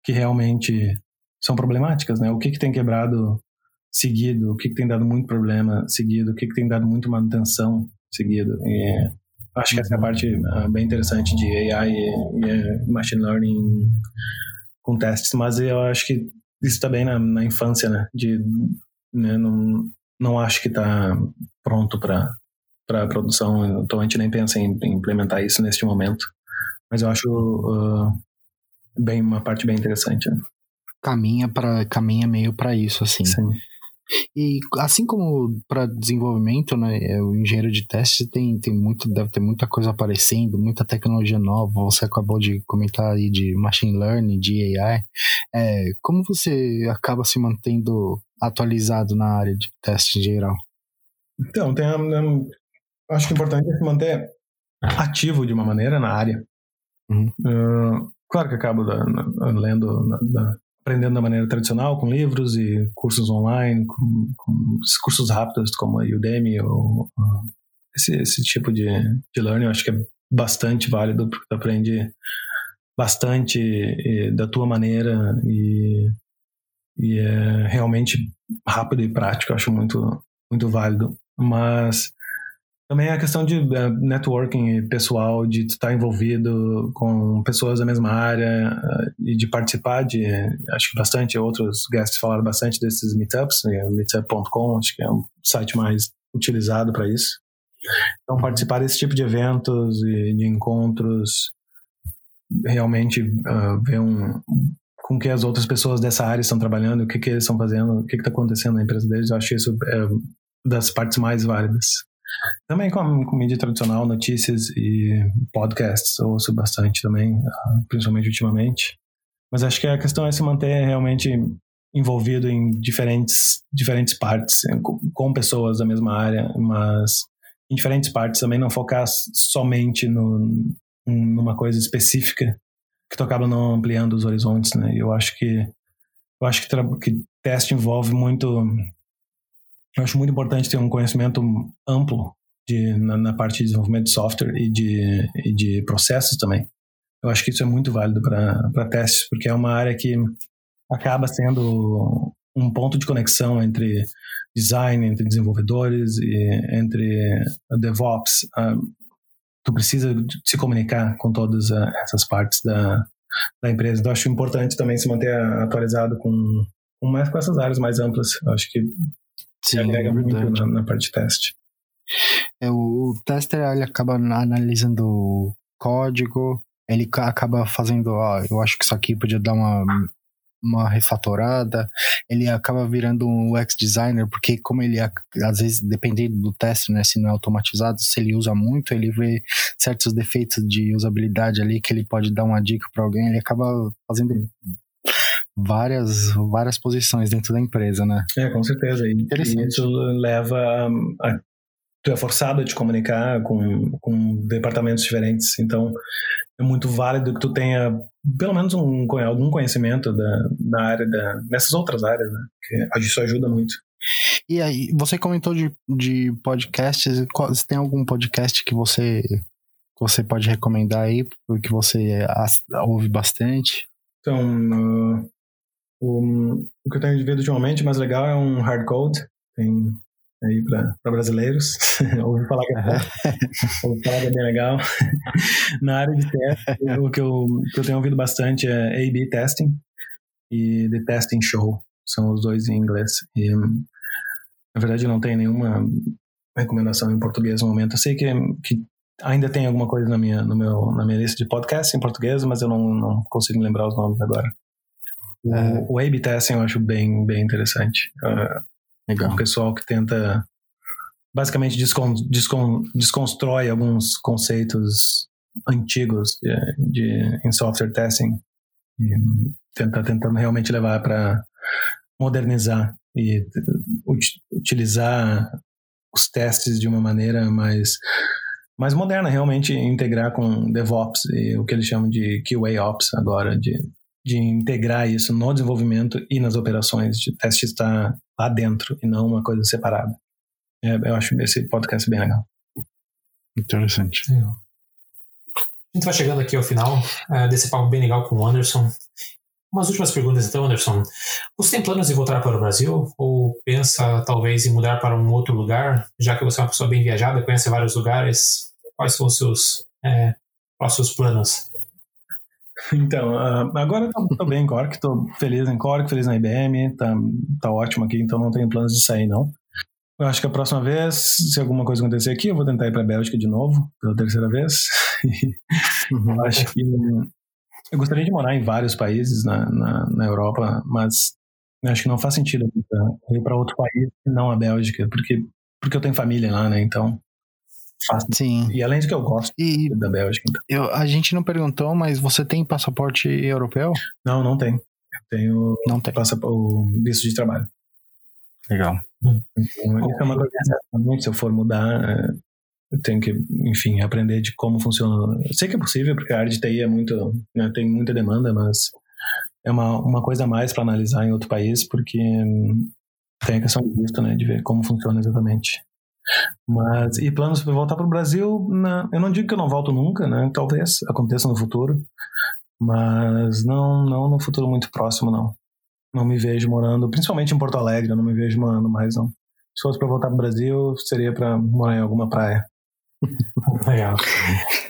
que realmente são problemáticas, né? O que que tem quebrado seguido, o que que tem dado muito problema seguido, o que que tem dado muito manutenção seguido. E acho que essa é a parte uh, bem interessante de AI e, e, machine learning com testes, mas eu acho que isso também tá na, na infância, né? De, né, não, não acho que está pronto para para produção. Então a gente nem pensa em, em, implementar isso neste momento. Mas eu acho uh, bem uma parte bem interessante. Né? Caminha para caminha meio para isso assim. Sim. E assim como para desenvolvimento, né, é, o engenheiro de teste tem, tem muito, deve ter muita coisa aparecendo, muita tecnologia nova. Você acabou de comentar aí de machine learning, de AI. É, como você acaba se mantendo atualizado na área de teste em geral? Então, tem, acho que o importante é se manter ativo de uma maneira na área. Uhum. Uh, claro que acabo da, na, lendo, na, aprendendo da maneira tradicional, com livros e cursos online, com, com cursos rápidos como a Udemy ou uh, esse, esse tipo de, de learning, eu acho que é bastante válido, porque tu aprende bastante e, da tua maneira e, e é realmente rápido e prático, eu acho muito, muito válido. Mas também a questão de uh, networking pessoal, de estar envolvido com pessoas da mesma área uh, e de participar de, acho que bastante, outros guests falaram bastante desses meetups, né, meetup.com, acho que é um site mais utilizado para isso. Então, participar desse tipo de eventos e de encontros, realmente uh, ver um, com que as outras pessoas dessa área estão trabalhando, o que, que eles estão fazendo, o que está acontecendo na empresa deles, eu acho isso é das partes mais válidas. Também com, com mídia tradicional, notícias e podcasts, ouço bastante também, ah, principalmente ultimamente. Mas acho que a questão é se manter realmente envolvido em diferentes, diferentes partes, com, com pessoas da mesma área, mas em diferentes partes também, não focar somente no, numa coisa específica, que tu acaba não ampliando os horizontes, né? Eu acho que eu acho que, que teste envolve muito eu acho muito importante ter um conhecimento amplo de, na, na parte de desenvolvimento de software e de, e de processos também. Eu acho que isso é muito válido para testes, porque é uma área que acaba sendo um ponto de conexão entre design, entre desenvolvedores e entre DevOps. Tu precisa se comunicar com todas uh, essas partes da, da empresa. Então, acho importante também se manter atualizado com, com, mais, com essas áreas mais amplas. Eu acho que Sim, agrega é muito na, na, parte de teste. É, o, o tester ele acaba analisando o código, ele acaba fazendo, ó, eu acho que isso aqui podia dar uma, uma refatorada, ele acaba virando um UX designer, porque como ele, às vezes, dependendo do teste, né, se não é automatizado, se ele usa muito, ele vê certos defeitos de usabilidade ali, que ele pode dar uma dica para alguém, ele acaba fazendo várias, várias posições dentro da empresa, né? É, com certeza. E, e isso leva a, Tu é forçado a te comunicar com, com departamentos diferentes, então é muito válido que tu tenha pelo menos um, algum conhecimento da, na área, da, nessas outras áreas, né? Que isso ajuda muito. E aí, você comentou de, de podcasts, você tem algum podcast que você, que você pode recomendar aí, porque você ouve bastante? Então, uh, o, o que eu tenho visto ultimamente mais legal é um hard code. Tem aí para brasileiros. (laughs) ouvi falar que é, (laughs) ouvi falar que é bem legal. (laughs) Na área de teste, o que eu, que eu tenho ouvido bastante é A-B testing e The Testing Show. São os dois em inglês. E, na verdade, não tem nenhuma recomendação em português no momento. Eu sei que, que ainda tem alguma coisa na minha, no meu, na minha lista de podcast em português, mas eu não, não consigo lembrar os nomes agora. É. O, A-B testing eu acho bem, bem interessante. Uh, Legal. O pessoal que tenta basicamente descon, descon, desconstrói alguns conceitos antigos de, de, em software testing e tenta tentando realmente levar para modernizar e utilizar os testes de uma maneira mais mais moderna, realmente integrar com DevOps e o que eles chamam de QA-Ops agora, de, de integrar isso no desenvolvimento e nas operações, de teste estar lá dentro e não uma coisa separada. É, eu acho esse podcast bem legal. Interessante. A gente vai chegando aqui ao final uh, desse papo bem legal com o Anderson. Umas últimas perguntas então, Anderson. Você tem planos de voltar para o Brasil ou pensa talvez em mudar para um outro lugar, já que você é uma pessoa bem viajada, conhece vários lugares? Quais são os seus é, próximos planos? (laughs) Então, uh, agora estou bem em Cork, estou feliz em Cork, feliz na IBM, tá, tá ótimo aqui, então não tenho planos de sair não. Eu acho que a próxima vez, se alguma coisa acontecer aqui, eu vou tentar ir para a Bélgica de novo, pela terceira vez. (laughs) eu acho que eu gostaria de morar em vários países na, na, na Europa, mas acho que não faz sentido ir para outro país, não a Bélgica, porque porque eu tenho família lá, né? Então fácil. Sim. E além de que eu gosto e da Bélgica. Então. Eu, a gente não perguntou, mas você tem passaporte europeu? Não, não tenho. Eu tenho não tem. o visto de trabalho. Legal. Então, isso é uma coisa que se eu for mudar, é, eu tenho que, enfim, aprender de como funciona. Eu sei que é possível, porque a área de TI é muito, né, tem muita demanda, mas é uma, uma coisa a mais para analisar em outro país, porque tem a questão de visto, né, de ver como funciona exatamente. Mas, e planos para voltar para o Brasil, não, eu não digo que eu não volto nunca, né, talvez aconteça no futuro, mas não, não no futuro muito próximo, não. Não me vejo morando, principalmente em Porto Alegre, eu não me vejo morando mais, não. Se fosse para voltar para o Brasil, seria para morar em alguma praia. (laughs) Legal.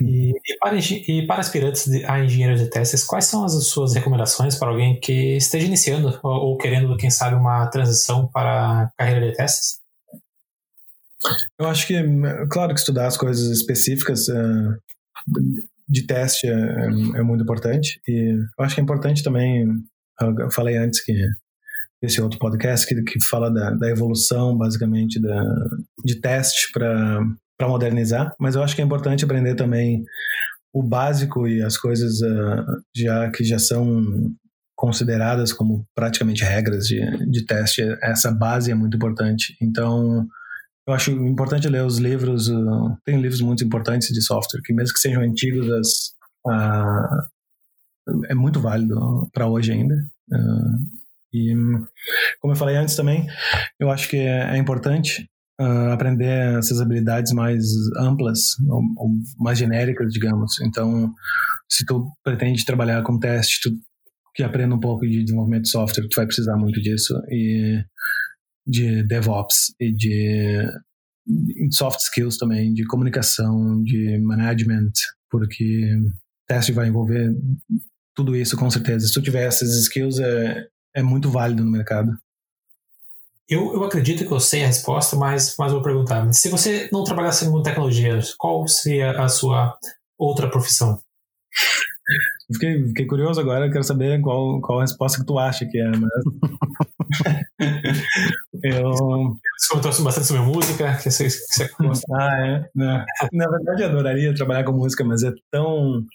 E, e, para, e para aspirantes de, a engenheiro de testes, quais são as suas recomendações para alguém que esteja iniciando ou, ou querendo, quem sabe, uma transição para carreira de testes? Eu acho que, claro que estudar as coisas específicas uh, de teste é, é, muito importante. E eu acho que é importante também eu falei antes que esse outro podcast que, que fala da, da evolução, basicamente, da, de teste para modernizar, mas eu acho que é importante aprender também o básico e as coisas uh, já que já são consideradas como praticamente regras de, de teste. Essa base é muito importante. Então, eu acho importante ler os livros. Uh, tem livros muito importantes de software que, mesmo que sejam antigos, as, uh, é muito válido para hoje ainda. Uh, e, como eu falei antes também, eu acho que é, é importante uh, aprender essas habilidades mais amplas, ou, ou, mais genéricas, digamos. Então, se tu pretende trabalhar com teste, tu que aprenda um pouco de desenvolvimento de software, tu vai precisar muito disso. E de DevOps e de soft skills também, de comunicação, de management, porque teste vai envolver tudo isso com certeza. Se tu tiver essas skills, é, é muito válido no mercado. Eu, eu acredito que eu sei a resposta, mas, mas vou perguntar. Se você não trabalhasse com tecnologia, qual seria a sua outra profissão? Fiquei, fiquei curioso agora, quero saber qual, qual a resposta que tu acha que é. Mas... (laughs) eu... Você comentou bastante sobre música, que você, que você Ah, é? Na, na verdade, eu adoraria trabalhar com música, mas é tão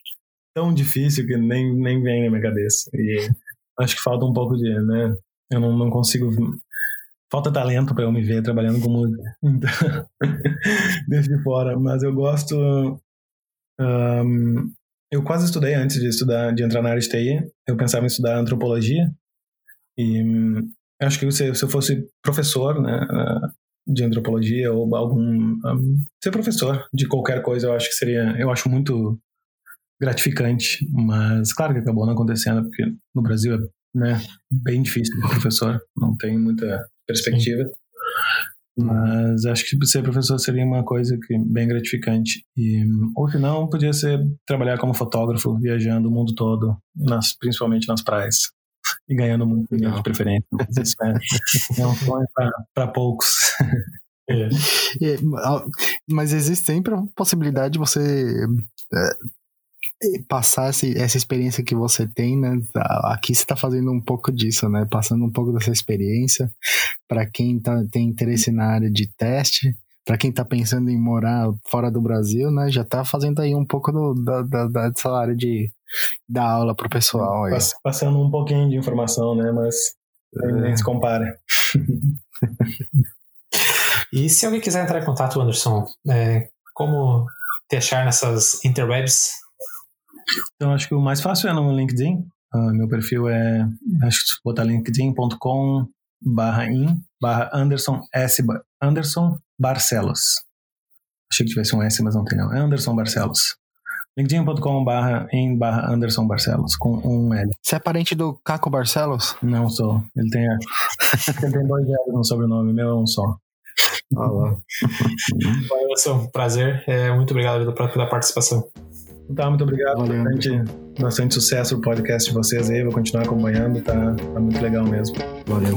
tão difícil que nem, nem vem na minha cabeça. E acho que falta um pouco de, né? Eu não, não consigo. Falta talento para eu me ver trabalhando com música. Então, (laughs) desde fora. Mas eu gosto. Um, eu quase estudei antes de estudar, de entrar na área de TI. Eu pensava em estudar antropologia. E um, acho que se, se eu fosse professor, né? de antropologia ou algum um, ser professor de qualquer coisa eu acho que seria eu acho muito gratificante, mas claro que acabou não acontecendo, porque no Brasil é né, bem difícil ser professor, não tem muita perspectiva. Sim. Mas acho que ser professor seria uma coisa que bem gratificante. E, ou se não, podia ser trabalhar como fotógrafo, viajando o mundo todo, nas, principalmente nas praias. E ganhando muito dinheiro de preferência. Isso é, é um sonho para poucos. É. (laughs) É, mas existe sempre a possibilidade de você é, passar esse, essa experiência que você tem, né? Aqui você está fazendo um pouco disso, né? Passando um pouco dessa experiência para quem tá, tem interesse na área de teste, para quem está pensando em morar fora do Brasil, né? Já está fazendo aí um pouco do, da, da, dessa área de dar aula pro pessoal. Aí. Passando um pouquinho de informação, né? Mas nem se compara. e se alguém quiser entrar em contato, Anderson, é, como te achar nessas interwebs? Então, acho que o mais fácil é no LinkedIn. Uh, meu perfil é, acho que botar linkedin.com barra in barra Anderson S. Anderson Barcelos. Achei que tivesse um S, mas não tem não. É Anderson Barcelos. linkedin.com barra em barra Anderson Barcelos, com um L. Você é parente do Caco Barcelos? Não sou. Ele tem, ele tem dois L's no sobrenome, meu é um só. Ah, lá. (laughs) Anderson, prazer. É, muito obrigado pela participação. Tá, muito obrigado. Valeu, bastante, bastante sucesso o podcast de vocês aí. Vou continuar acompanhando. Tá, tá muito legal mesmo. Valeu.